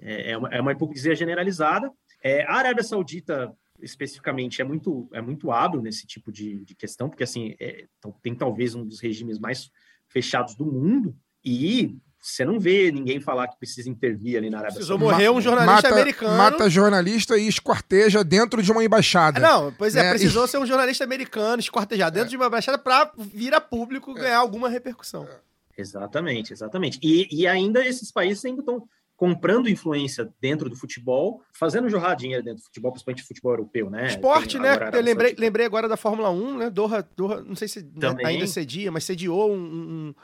É, é, uma, é uma hipocrisia generalizada. É, a Arábia Saudita, especificamente, é muito, é muito hábil nesse tipo de, de questão, porque, assim, é, então, tem talvez um dos regimes mais fechados do mundo, e você não vê ninguém falar que precisa intervir ali na Arábia Precisou morrer um jornalista mata, americano. Mata jornalista e esquarteja dentro de uma embaixada. Não, pois é, né? precisou ser um jornalista americano, esquartejar dentro é. de uma embaixada para vir a público ganhar alguma repercussão. Exatamente, exatamente. E, e ainda esses países ainda estão comprando influência dentro do futebol, fazendo jorrar dinheiro dentro do futebol, principalmente futebol europeu, né? Esporte, né? Eu lembrei, lembrei agora da Fórmula 1, né? Doha, Doha não sei se né, ainda cedia, mas sediou um, um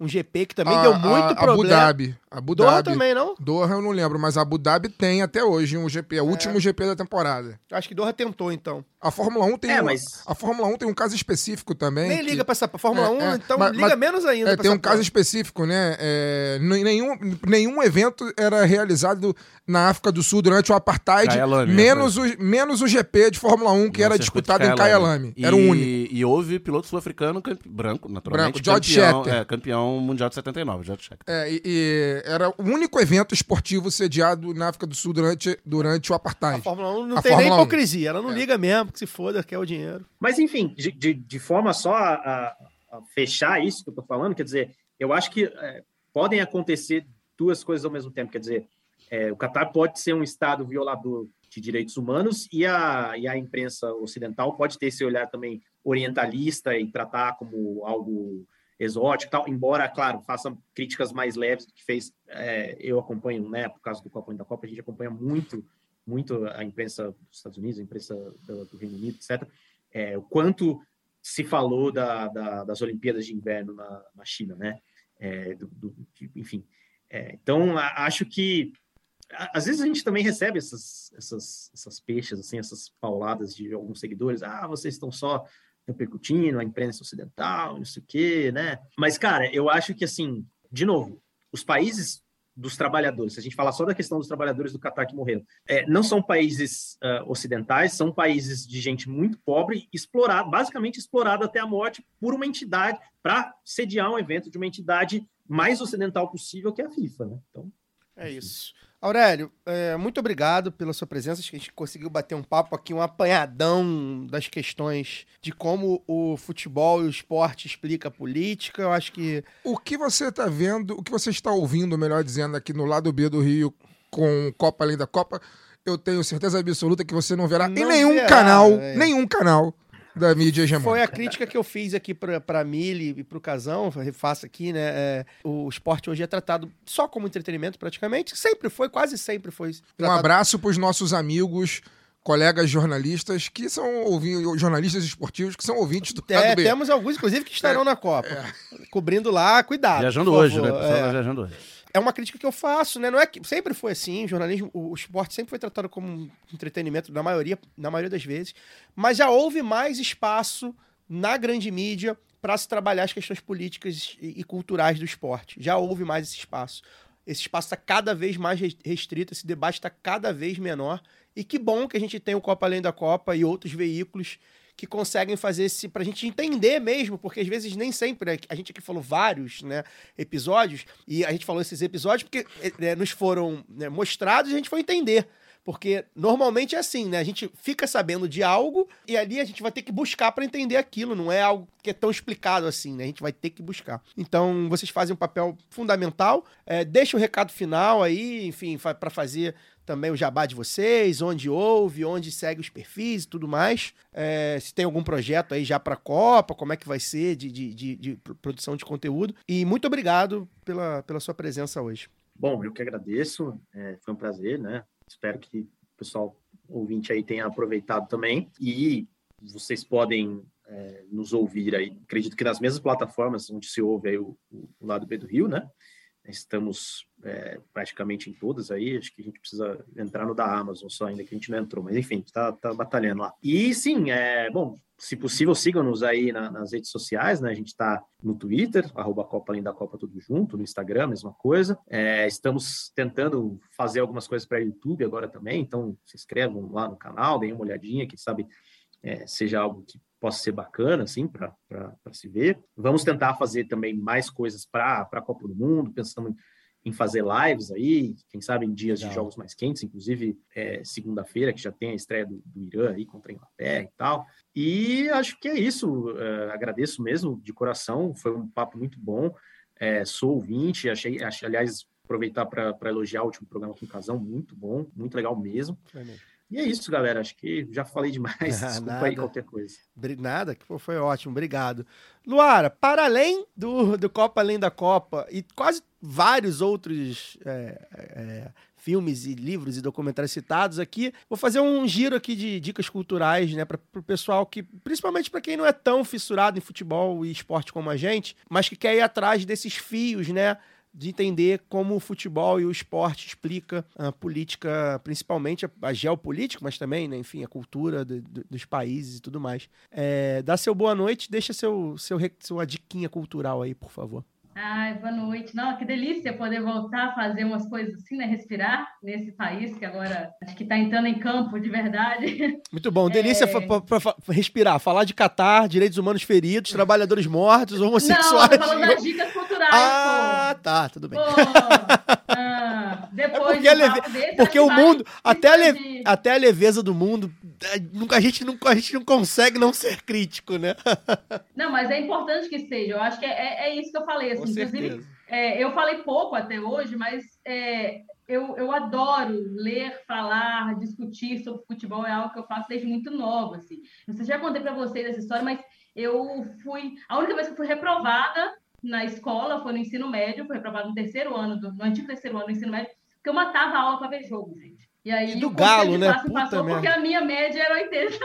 um GP que também a, deu muito a, problema. Abu Dhabi. Abu Doha Dhabi. também, não? Doha eu não lembro, mas Abu Dhabi tem até hoje um GP, é o é. último GP da temporada. Acho que Doha tentou, então. A Fórmula 1 tem É, um, mas- a Fórmula 1 tem um caso específico também. Nem que- liga pra essa Fórmula É, 1, é, então mas- liga mas- menos ainda. É, tem essa um caso específico, né? É, nenhum, nenhum evento era realizado na África do Sul durante o Apartheid, menos o, menos o GP de Fórmula 1, que No era disputado em Kyalami. Era o E- único. E houve piloto sul-africano branco, naturalmente. Branco, George campeão, Scheckter. é, campeão mundial de 79, George Scheckter. É, e, e era o único evento esportivo sediado na África do Sul durante, durante o A Apartheid. Fórmula 1 não A tem nem Fórmula 1. hipocrisia. Ela não É. liga mesmo, que se foda, quer o dinheiro. Mas, enfim, de, de, de forma só a, a- fechar isso que eu estou falando, quer dizer, eu acho que é, podem acontecer duas coisas ao mesmo tempo. Quer dizer, é, o Catar pode ser um Estado violador de direitos humanos e a, e a imprensa ocidental pode ter esse olhar também orientalista e tratar como algo exótico tal, embora, claro, faça críticas mais leves do que fez. é, eu acompanho, né, por causa do Copa da Copa, a gente acompanha muito, muito a imprensa dos Estados Unidos, a imprensa do, Reino Unido, etc é, o quanto se falou da, da- das Olimpíadas de Inverno na, na China, né? É, do- do- enfim, é, então a- acho que às vezes a gente também recebe essas, essas, essas peixes, assim, essas pauladas de alguns seguidores. Ah, vocês estão só repercutindo a imprensa ocidental, não sei o quê, né? Mas, cara, eu acho que, assim, de novo, os países dos trabalhadores, se a gente falar só da questão dos trabalhadores do Catar que morreram, é, não são países ah, ocidentais, são países de gente muito pobre, explorado, basicamente explorado até a morte por uma entidade, para sediar um evento de uma entidade mais ocidental possível, que é a FIFA, né? Então, É isso. Aurélio, é, muito obrigado pela sua presença. Acho que a gente conseguiu bater um papo aqui, um apanhadão das questões de como o futebol e o esporte explica a política. Eu acho que O que você está vendo, o que você está ouvindo, melhor dizendo, aqui no lado B do Rio, com Copa Além da Copa, eu tenho certeza absoluta que você não verá em Não nenhum verá, canal, é. nenhum canal da mídia hegemônica. foi a crítica que eu fiz aqui pra, pra Mili e pro Casão, refaço aqui, né? é, o esporte hoje é tratado só como entretenimento, praticamente. Sempre foi, quase sempre foi. Um tratado- abraço para os nossos amigos, colegas jornalistas, que são ouvi- jornalistas esportivos, que são ouvintes do É, temos alguns, inclusive, que estarão na Copa. Cobrindo lá, cuidado. Viajando hoje, favor, né? O pessoal é. tá viajando hoje. É uma crítica que eu faço, né? Não é que sempre foi assim, o jornalismo, o, o esporte sempre foi tratado como um entretenimento na maioria, na maioria das vezes, mas já houve mais espaço na grande mídia para se trabalhar as questões políticas e, e culturais do esporte. Já houve mais esse espaço. Esse espaço está cada vez mais res- restrito, esse debate está cada vez menor. E que bom que a gente tem o Copa Além da Copa e outros veículos que conseguem fazer esse pra gente entender mesmo, porque às vezes nem sempre né, a gente aqui falou vários, né, episódios e a gente falou esses episódios porque é, nos foram né, mostrados e a gente foi entender. Porque normalmente é assim, né? A gente fica sabendo de algo e ali a gente vai ter que buscar para entender aquilo. Não é algo que é tão explicado assim, né? A gente vai ter que buscar. Então, vocês fazem um papel fundamental. É, deixa o recado final aí, enfim, para fazer também o jabá de vocês, onde ouve, onde segue os perfis e tudo mais. É, se tem algum projeto aí já para a Copa, como é que vai ser de, de, de, de produção de conteúdo. E muito obrigado pela, pela sua presença hoje. Bom, eu que agradeço, é, foi um prazer, né? Espero que o pessoal ouvinte aí tenha aproveitado também. E vocês podem é, nos ouvir aí, acredito que nas mesmas plataformas onde se ouve aí o, o, lado B do Rio, né? Estamos é, praticamente em todas aí, acho que a gente precisa entrar no da Amazon só ainda, que a gente não entrou, mas enfim, está tá batalhando lá. E sim, é, bom, se possível, sigam-nos aí na, nas redes sociais, né? A gente está no Twitter, arroba Copa Além da Copa tudo junto, no Instagram, mesma coisa. É, estamos tentando fazer algumas coisas para YouTube agora também, então se inscrevam lá no canal, deem uma olhadinha, quem sabe é, seja algo que possa ser bacana, assim, para se ver. Vamos tentar fazer também mais coisas para a Copa do Mundo, pensando em fazer lives aí, quem sabe em dias Legal. de jogos mais quentes, inclusive é, segunda-feira, que já tem a estreia do, do Irã aí contra a Inglaterra e tal. E acho que é isso. é, agradeço mesmo de coração, foi um papo muito bom. É, sou ouvinte, achei, achei aliás, aproveitar para elogiar o último programa com o Casão, muito bom, muito legal mesmo. E é isso, galera. Acho que já falei demais. Desculpa aí Nada. qualquer coisa. Nada, que foi ótimo, obrigado. Luara, para além do, do Copa Além da Copa e quase vários outros é, é, filmes e livros e documentários citados aqui, vou fazer um giro aqui de dicas culturais, né, para o pessoal que, principalmente para quem não é tão fissurado em futebol e esporte como a gente, mas que quer ir atrás desses fios, né, de entender como o futebol e o esporte explica a política, principalmente a, a geopolítica, mas também, né, enfim, a cultura do- do- dos países e tudo mais. É, dá seu boa noite, deixa seu, seu, sua diquinha cultural aí, por favor. Ai, boa noite. Não, que delícia poder voltar a fazer umas coisas assim, né? Respirar nesse país que agora acho que está entrando em campo de verdade. Muito bom. Delícia É. respirar, falar de Catar, direitos humanos feridos, trabalhadores mortos, Não, homossexuais. tô falando das dicas culturais, Ah, tá, tudo pô. bem. Pô, porque leve- Porque o mundo, até a, até a leveza do mundo, é, a, gente não, a gente não consegue não ser crítico, né? Não, mas é importante que seja. Eu acho que é, é- é isso que eu falei. Assim, inclusive, é, eu falei pouco até hoje, mas é, eu, eu adoro ler, falar, discutir sobre futebol. É algo que eu faço desde muito nova. Assim. Não sei se já contei para vocês essa história, mas eu fui. A única vez que eu fui reprovada na escola foi no ensino médio, fui reprovada no terceiro ano, do, no antigo terceiro ano do ensino médio, porque eu matava a aula para ver jogo, gente. E aí E do Galo, né? classe Puta passou porque merda. a minha média era 80%,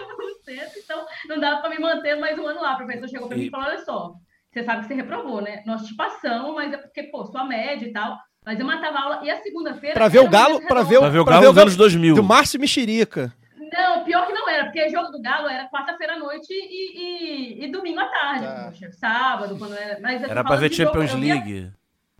então não dava para me manter mais um ano lá. O professor chegou para mim e falou: olha só, você sabe que você reprovou, né? Nós te passamos, mas é porque, pô, sua média e tal. Mas eu matava a aula. E a segunda-feira. Pra ver o Galo, pra ver. Pra ver o Galo nos anos 2000. Do Márcio Mexerica. Não, pior que não era, porque jogo do Galo era quarta-feira à noite e, e- e domingo à tarde, Tá. poxa, sábado, quando era. Mas Era pra falando ver jogo, Champions eu via- League.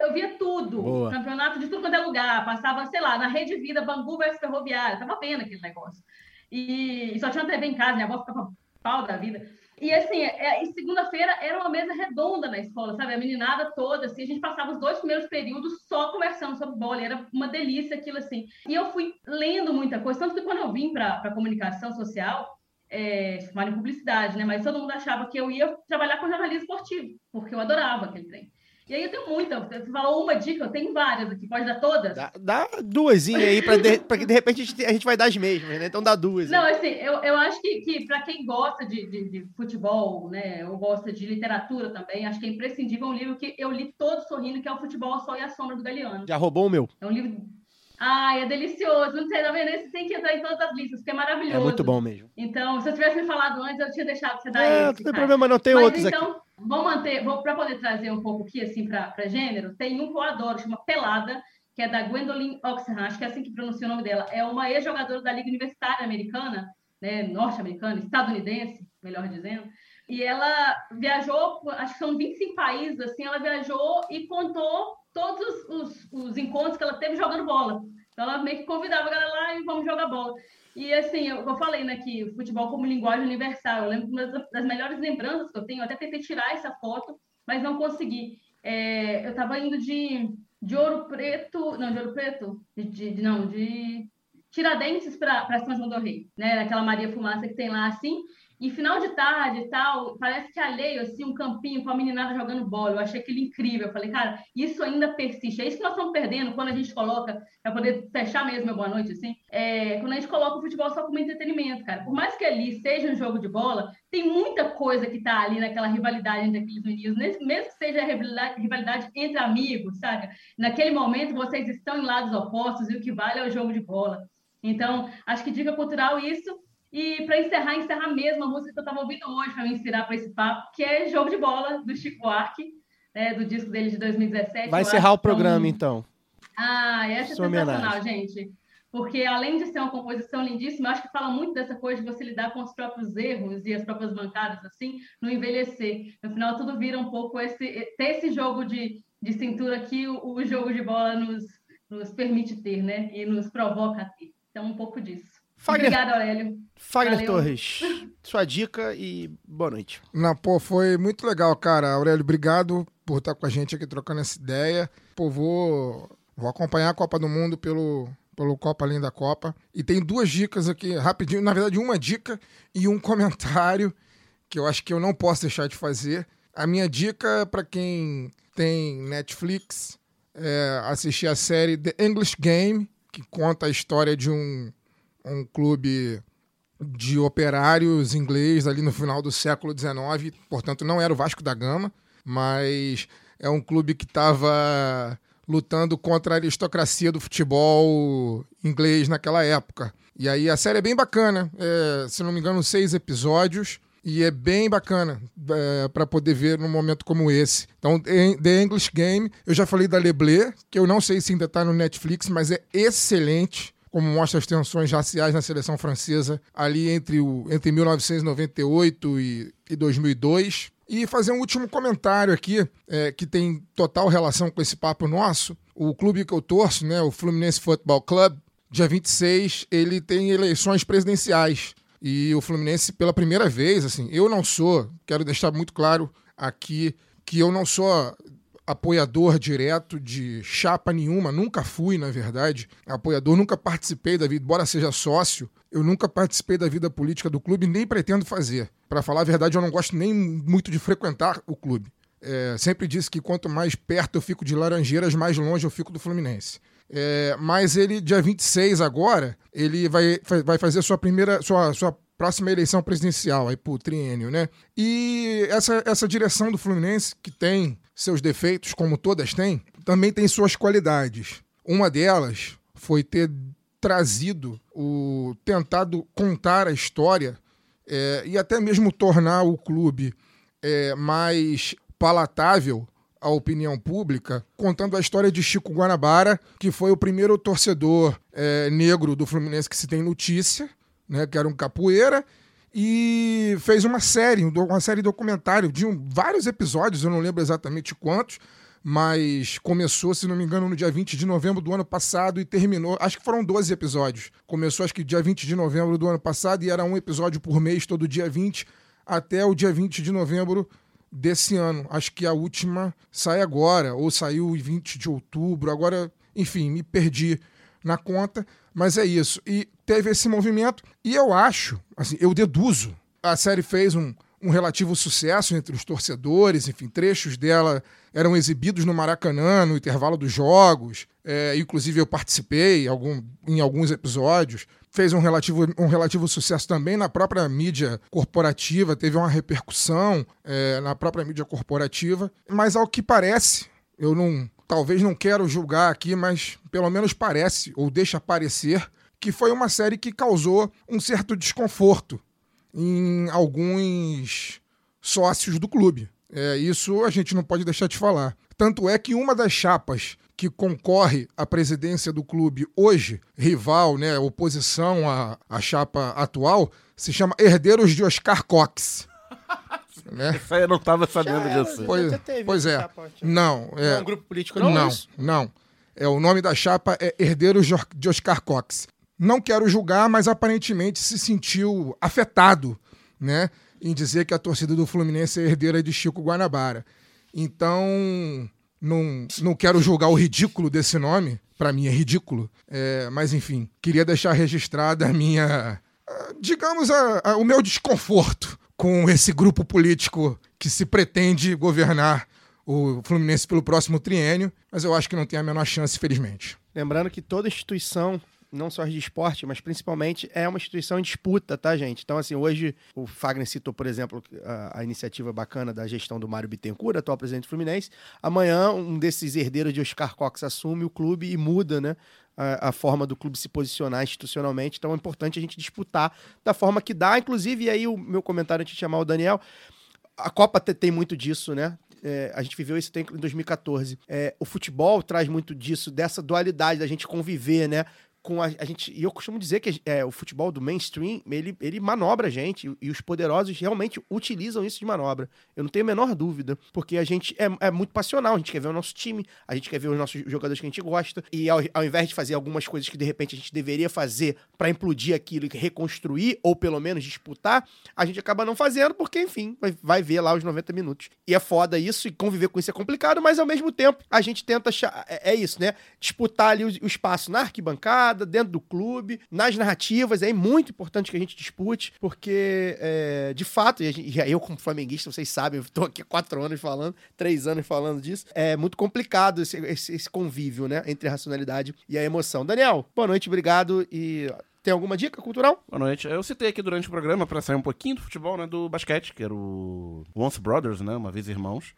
Eu via tudo, Boa. campeonato de tudo quanto é lugar, passava, sei lá, na Rede Vida, Bangu versus Ferroviária, tava vendo aquele negócio. E, e só tinha TV em casa, minha avó ficava pau da vida. E assim, é, segunda-feira era uma mesa redonda na escola, sabe? A meninada toda, assim, a gente passava os dois primeiros períodos só conversando sobre bola, era uma delícia aquilo assim. E eu fui lendo muita coisa, tanto que quando eu vim para comunicação social, é, em publicidade, né? Mas todo mundo achava que eu ia trabalhar com jornalismo esportivo, porque eu adorava aquele trem. E aí eu tenho muita, você falou uma dica, eu tenho várias aqui, pode dar todas? Dá, dá duasinha aí, pra, de, pra que de repente a gente, a gente vai dar as mesmas, né? Então dá duas. Não, aí. assim, eu, eu acho que, que para quem gosta de, de, de futebol, né, ou gosta de literatura também, acho que é imprescindível um livro que eu li todo sorrindo, que é o Futebol, o Sol e a Sombra do Galeano. Já roubou o meu. É um livro. Ai, é delicioso. Não sei, tá vendo? Esse tem que entrar em todas as listas, porque é maravilhoso. É muito bom mesmo. Então, se eu tivesse me falado antes, eu tinha deixado você dar É, esse. não tem cara. problema não, tem Mas outros aqui. Vou manter, vou para poder trazer um pouco aqui assim para gênero. Tem um que eu adoro, chama Pelada, que é da Gwendolyn Oxenham, acho que é assim que pronuncia o nome dela. É uma ex-jogadora da Liga Universitária Americana, né, norte-americana, estadunidense, melhor dizendo. E ela viajou, acho que são 25 países, assim, ela viajou e contou todos os, os encontros que ela teve jogando bola. Então, ela meio que convidava a galera lá e vamos jogar bola. E assim, eu, eu falei, né, que futebol como linguagem universal. Eu lembro das, melhores lembranças que eu tenho, eu até tentei tirar essa foto, mas não consegui. É, eu estava indo de, de Ouro Preto, não, de Ouro Preto, de- de- não, de Tiradentes para São João do Rei, né, aquela Maria Fumaça que tem lá, assim. E final de tarde e tal, parece que alheio, assim, um campinho com a meninada jogando bola. Eu achei aquilo incrível. Eu falei, cara, isso ainda persiste. É isso que nós estamos perdendo quando a gente coloca, para poder fechar mesmo meu boa noite, assim, é, quando a gente coloca o futebol só como entretenimento, cara. Por mais que ali seja um jogo de bola, tem muita coisa que tá ali naquela rivalidade entre aqueles meninos, mesmo que seja a rivalidade entre amigos, sabe? Naquele momento vocês estão em lados opostos e o que vale é o jogo de bola. Então, acho que dica cultural isso. E para encerrar, encerrar mesmo a música que eu estava ouvindo hoje para me inspirar para esse papo, que é Jogo de Bola, do Chico Buarque, né, do disco dele de 2017. Vai encerrar o é programa, então. ah, essa é Sua sensacional, homenagem. gente. Porque além de ser uma composição lindíssima, eu acho que fala muito dessa coisa de você lidar com os próprios erros e as próprias mancadas, assim, no envelhecer. No final, tudo vira um pouco esse, ter esse jogo de, de cintura que o, o jogo de bola nos, nos permite ter, né? E nos provoca a ter. Então, um pouco disso. Fagner, Obrigada, Aurélio. Fagner Valeu. Torres, sua dica e boa noite. Não, pô, foi muito legal, cara. Aurélio, obrigado por estar com a gente aqui trocando essa ideia. Pô, vou, vou acompanhar a Copa do Mundo pelo, pelo Copa Além da Copa. E tem duas dicas aqui, rapidinho. Na verdade, uma dica e um comentário que eu acho que eu não posso deixar de fazer. A minha dica para quem tem Netflix é assistir a série The English Game, que conta a história de um, um clube de operários inglês ali no final do século XIX, portanto não era o Vasco da Gama, mas é um clube que estava lutando contra a aristocracia do futebol inglês naquela época. E aí a série é bem bacana, é, se não me engano, seis episódios. E é bem bacana é, para poder ver num momento como esse. Então, The English Game, eu já falei da Leblé, que eu não sei se ainda está no Netflix, mas é excelente, como mostra as tensões raciais na seleção francesa ali entre, o, entre 1998 e, e 2002. E fazer um último comentário aqui, é, que tem total relação com esse papo nosso. O clube que eu torço, né, o Fluminense Football Club, dia 26, ele tem eleições presidenciais. E o Fluminense, pela primeira vez, assim, eu não sou, quero deixar muito claro aqui, que eu não sou apoiador direto de chapa nenhuma, nunca fui, na verdade, apoiador, nunca participei da vida, embora seja sócio, eu nunca participei da vida política do clube, nem pretendo fazer. Para falar a verdade, eu não gosto nem muito de frequentar o clube. É, sempre disse que quanto mais perto eu fico de Laranjeiras, mais longe eu fico do Fluminense. É, mas ele, dia 26 agora, ele vai, vai fazer sua primeira, sua, sua próxima eleição presidencial aí pro triênio, né? E essa, essa direção do Fluminense, que tem seus defeitos, como todas têm, também tem suas qualidades. Uma delas foi ter trazido o tentado contar a história é, e até mesmo tornar o clube é, mais palatável à opinião pública, contando a história de Chico Guanabara, que foi o primeiro torcedor é, negro do Fluminense que se tem notícia, né, que era um capoeira, e fez uma série, um uma série documentário de um- vários episódios, eu não lembro exatamente quantos, mas começou, se não me engano, no dia 20 de novembro do ano passado e terminou, acho que foram 12 episódios. Começou acho que dia 20 de novembro do ano passado e era um episódio por mês, todo dia 20, até o dia 20 de novembro desse ano. Acho que a última sai agora, ou saiu em 20 de outubro. Agora, enfim, me perdi na conta, mas é isso. E teve esse movimento, e eu acho, assim, eu deduzo, a série fez um, um relativo sucesso entre os torcedores, enfim, trechos dela eram exibidos no Maracanã, no intervalo dos jogos, é, inclusive eu participei algum, em alguns episódios. Fez um relativo, um relativo sucesso também na própria mídia corporativa, teve uma repercussão é, na própria mídia corporativa, mas ao que parece, eu não, talvez não quero julgar aqui, mas pelo menos parece, ou deixa parecer, que foi uma série que causou um certo desconforto em alguns sócios do clube. É, isso a gente não pode deixar de falar. Tanto é que uma das chapas que concorre à presidência do clube hoje, rival, né, oposição à, à chapa atual, se chama Herdeiros de Oscar Cox. né? Isso aí eu não tava sabendo Já disso. Pois, pois é. chapa, já. Não, Não é, é um grupo político, não? não, isso? não. É, o nome da chapa é Herdeiros de Oscar Cox. Não quero julgar, mas aparentemente se sentiu afetado, né? Em dizer que a torcida do Fluminense é herdeira de Chico Guanabara. Então, não, não quero julgar o ridículo desse nome. Pra mim é ridículo. É, mas, enfim, queria deixar registrada a minha. Digamos, a- a- o meu desconforto com esse grupo político que se pretende governar o Fluminense pelo próximo triênio, mas eu acho que não tem a menor chance, felizmente. Lembrando que toda instituição, não só de esporte, mas principalmente é uma instituição em disputa, tá, gente? Então, assim, hoje o Fagner citou, por exemplo, a, a iniciativa bacana da gestão do Mário Bittencourt, atual presidente do Fluminense. Amanhã, um desses herdeiros de Oscar Cox assume o clube e muda, né? A, a forma do clube se posicionar institucionalmente. Então é importante a gente disputar da forma que dá. Inclusive, e aí o meu comentário antes de chamar o Daniel, a Copa te- tem muito disso, né? É, a gente viveu isso em 2014. É, o futebol traz muito disso, dessa dualidade da gente conviver, né? Com a, a gente, e eu costumo dizer que é, o futebol do mainstream, ele, ele manobra a gente, e, e os poderosos realmente utilizam isso de manobra. Eu não tenho a menor dúvida, porque a gente é, é muito passional, a gente quer ver o nosso time, a gente quer ver os nossos jogadores que a gente gosta, e ao, ao invés de fazer algumas coisas que de repente a gente deveria fazer pra implodir aquilo e reconstruir, ou pelo menos disputar, a gente acaba não fazendo, porque, enfim, vai, vai ver lá os 90 minutos. E é foda isso, e conviver com isso é complicado, mas ao mesmo tempo a gente tenta. É, é isso, né? Disputar ali o, o espaço na arquibancada, dentro do clube, nas narrativas. É muito importante que a gente dispute, porque, é, de fato, e, gente- e eu, como flamenguista, vocês sabem, eu tô aqui há quatro anos falando, três anos falando disso. É muito complicado esse, esse, esse convívio, né? Entre a racionalidade e a emoção. Daniel, boa noite, obrigado. E tem alguma dica cultural? Boa noite. Eu citei aqui durante o programa, pra sair um pouquinho do futebol, né, do basquete, que era o Once Brothers, né, uma vez irmãos.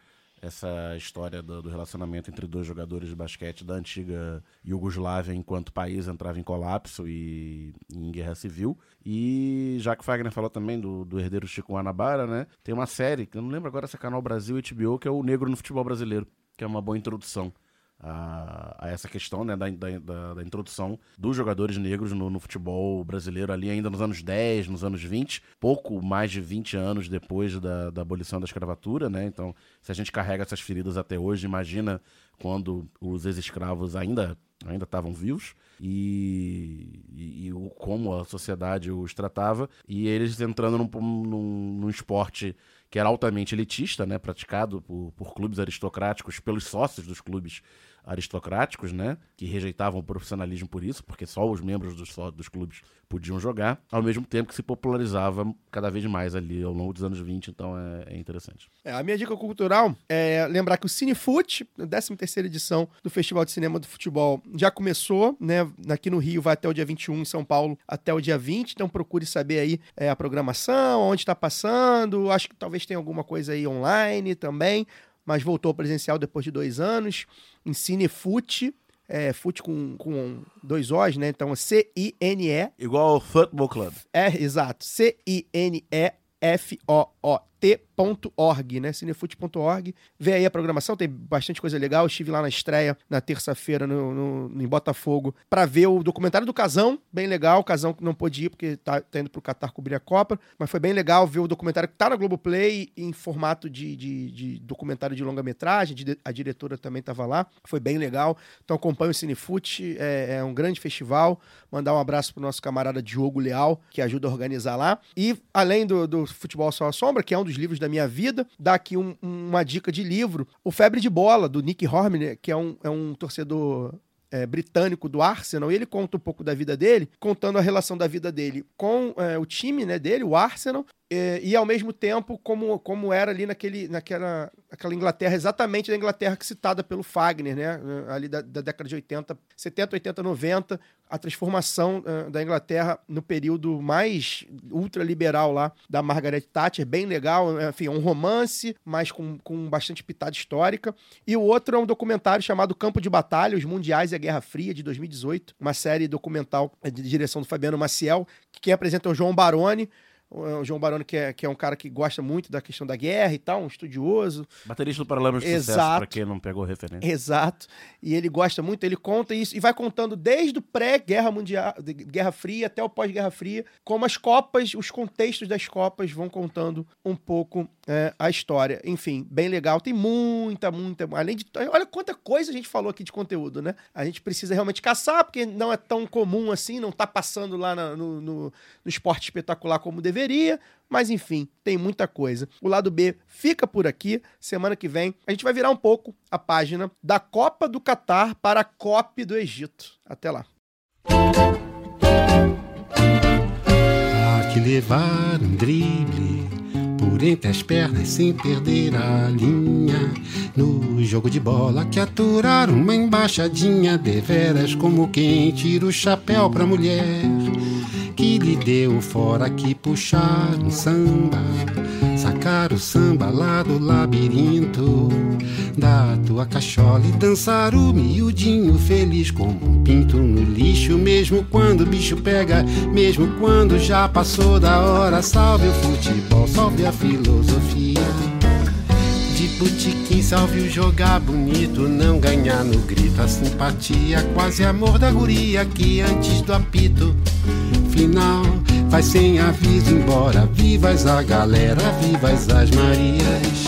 Essa história do, do relacionamento entre dois jogadores de basquete da antiga Iugoslávia enquanto o país entrava em colapso e em guerra civil. E já que Fagner falou também do, do herdeiro Chico Guanabara, né? Tem uma série, que eu não lembro agora se é Canal Brasil HBO, que é o Negro no Futebol Brasileiro, que é uma boa introdução a, a essa questão né, da, da, da introdução dos jogadores negros no, no, futebol brasileiro ali ainda nos anos 10, nos anos 20, pouco mais de 20 anos depois da, da abolição da escravatura, né? Então, se a gente carrega essas feridas até hoje, imagina quando os ex-escravos ainda ainda estavam vivos e, e, e, como a sociedade os tratava e eles entrando num, num, num esporte que era altamente elitista, né, praticado por, por clubes aristocráticos, pelos sócios dos clubes aristocráticos, né, que rejeitavam o profissionalismo por isso, porque só os membros dos, dos clubes podiam jogar, ao mesmo tempo que se popularizava cada vez mais ali ao longo dos anos 20, então é, é interessante. É, a minha dica cultural é lembrar que o Cinefoot, a 13ª edição do Festival de Cinema do Futebol, já começou, né, aqui no Rio vai até o dia 21, em São Paulo até o dia 20, então procure saber aí é, a programação, onde está passando, acho que talvez tenha alguma coisa aí online também, mas voltou presencial depois de dois anos, em Cinefute, é, fute com, com dois O's, né? Então, C-I-N-E. Igual ao Football Club. É, exato. C-I-N-E F-O-O t.org, né? Cinefute.org. Vê aí a programação, tem bastante coisa legal. Eu estive lá na estreia na terça-feira no, no, em Botafogo para ver o documentário do Casão, bem legal. O Casão não pôde ir porque tá, tá indo pro Qatar cobrir a Copa, mas foi bem legal ver o documentário que tá na Globoplay em formato de, de, de documentário de longa-metragem. A diretora também tava lá, foi bem legal. Então acompanha o Cinefute, é, é um grande festival. Mandar um abraço pro nosso camarada Diogo Leal, que ajuda a organizar lá. E além do, do Futebol Só a Sombra, que é um dos livros da minha vida. Dá aqui um, uma dica de livro. O Febre de Bola, do Nick Horner, que é um, é um torcedor é, britânico do Arsenal, e ele conta um pouco da vida dele, contando a relação da vida dele com é, o time né, dele, o Arsenal, e, e, ao mesmo tempo como, como era ali naquele, naquela, naquela Inglaterra, exatamente da Inglaterra citada pelo Fagner, né? Ali da, da década de 80, 70, 80, 90, a transformação uh, da Inglaterra no período mais ultraliberal lá da Margaret Thatcher, bem legal, enfim, é um romance, mas com, com bastante pitada histórica. E o outro é um documentário chamado Campo de Batalha, Os Mundiais e a Guerra Fria, de 2018, uma série documental de direção do Fabiano Maciel, que quem apresenta é o João Baroni, o João Baroni, que é, que é um cara que gosta muito da questão da guerra e tal, um estudioso. Baterista do Paralamas de Exato. Sucesso, pra quem não pegou referência. Exato. E ele gosta muito, ele conta isso e vai contando desde o pré-guerra mundial, Guerra Fria até o pós-Guerra Fria, como as Copas, os contextos das Copas vão contando um pouco é, a história. Enfim, bem legal. Tem muita, muita. Além de. Olha quanta coisa a gente falou aqui de conteúdo, né? A gente precisa realmente caçar, porque não é tão comum assim, não tá passando lá na, no, no, no esporte espetacular como deveria. Mas enfim, tem muita coisa. O lado B fica por aqui. Semana que vem a gente vai virar um pouco a página da Copa do Catar para a COP do Egito. Até lá. Que levar um drible por entre as pernas sem perder a linha. No jogo de bola que aturar uma embaixadinha, deveras como quem tira o chapéu pra mulher que lhe deu fora que puxar um samba, sacar o samba lá do labirinto da tua cachola e dançar o miudinho feliz como um pinto no lixo, mesmo quando o bicho pega, mesmo quando já passou da hora. Salve o futebol, salve a filosofia. De botiquim, salve o jogar bonito, não ganhar no grito a simpatia, quase amor da guria que antes do apito final vai sem aviso embora. Vivas a galera, vivas as Marias.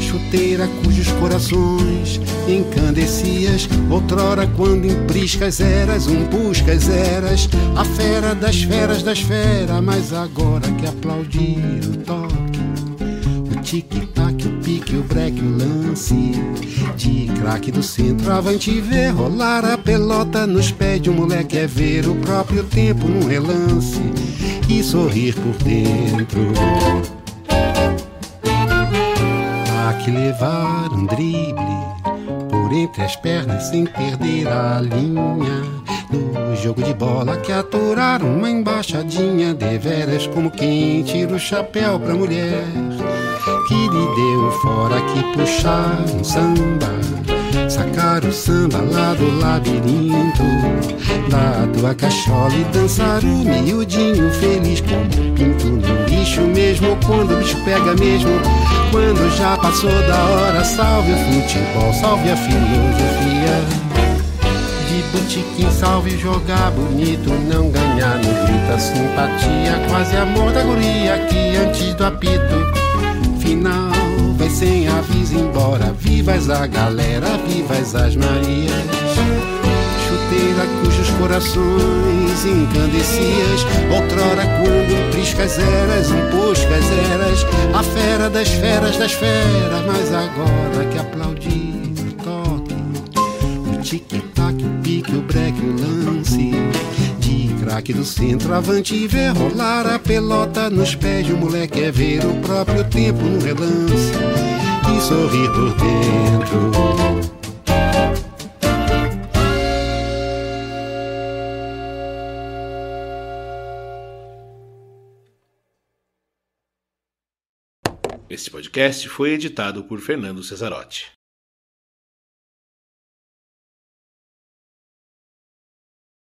Chuteira cujos corações encandecias. Outrora, quando em priscas eras, um puscas eras. A fera das feras das feras, mas agora que aplaudir o toque. O o pique, o break, o lance de craque do centro, avante ver rolar a pelota nos pés de um moleque é ver o próprio tempo num relance e sorrir por dentro. Que levar um drible por entre as pernas sem perder a linha. No jogo de bola que aturar uma embaixadinha, deveras como quem tira o chapéu pra mulher que e deu fora que puxar um samba. Sacar o samba lá do labirinto, lá do cachola e dançar o miudinho feliz como pinto no lixo mesmo, quando o bicho pega mesmo, quando já passou da hora, salve o futebol, salve a filosofia. De botiquim, salve jogar bonito, não ganhar no grita simpatia, quase amor da guria que antes do apito final vai sem aviso embora. Vivas a galera, vivas as Marias. Chuteira cujos corações incandescias. Outrora, quando triscas eras, imposcas eras. A fera das feras das feras. Mas agora que aplaudi o toque, o tic-tac, o pique, o breque, o lance craque do centroavante e ver rolar a pelota nos pés um moleque é ver o próprio tempo no relance e sorrir por dentro. Este podcast foi editado por Fernando Cesarotti.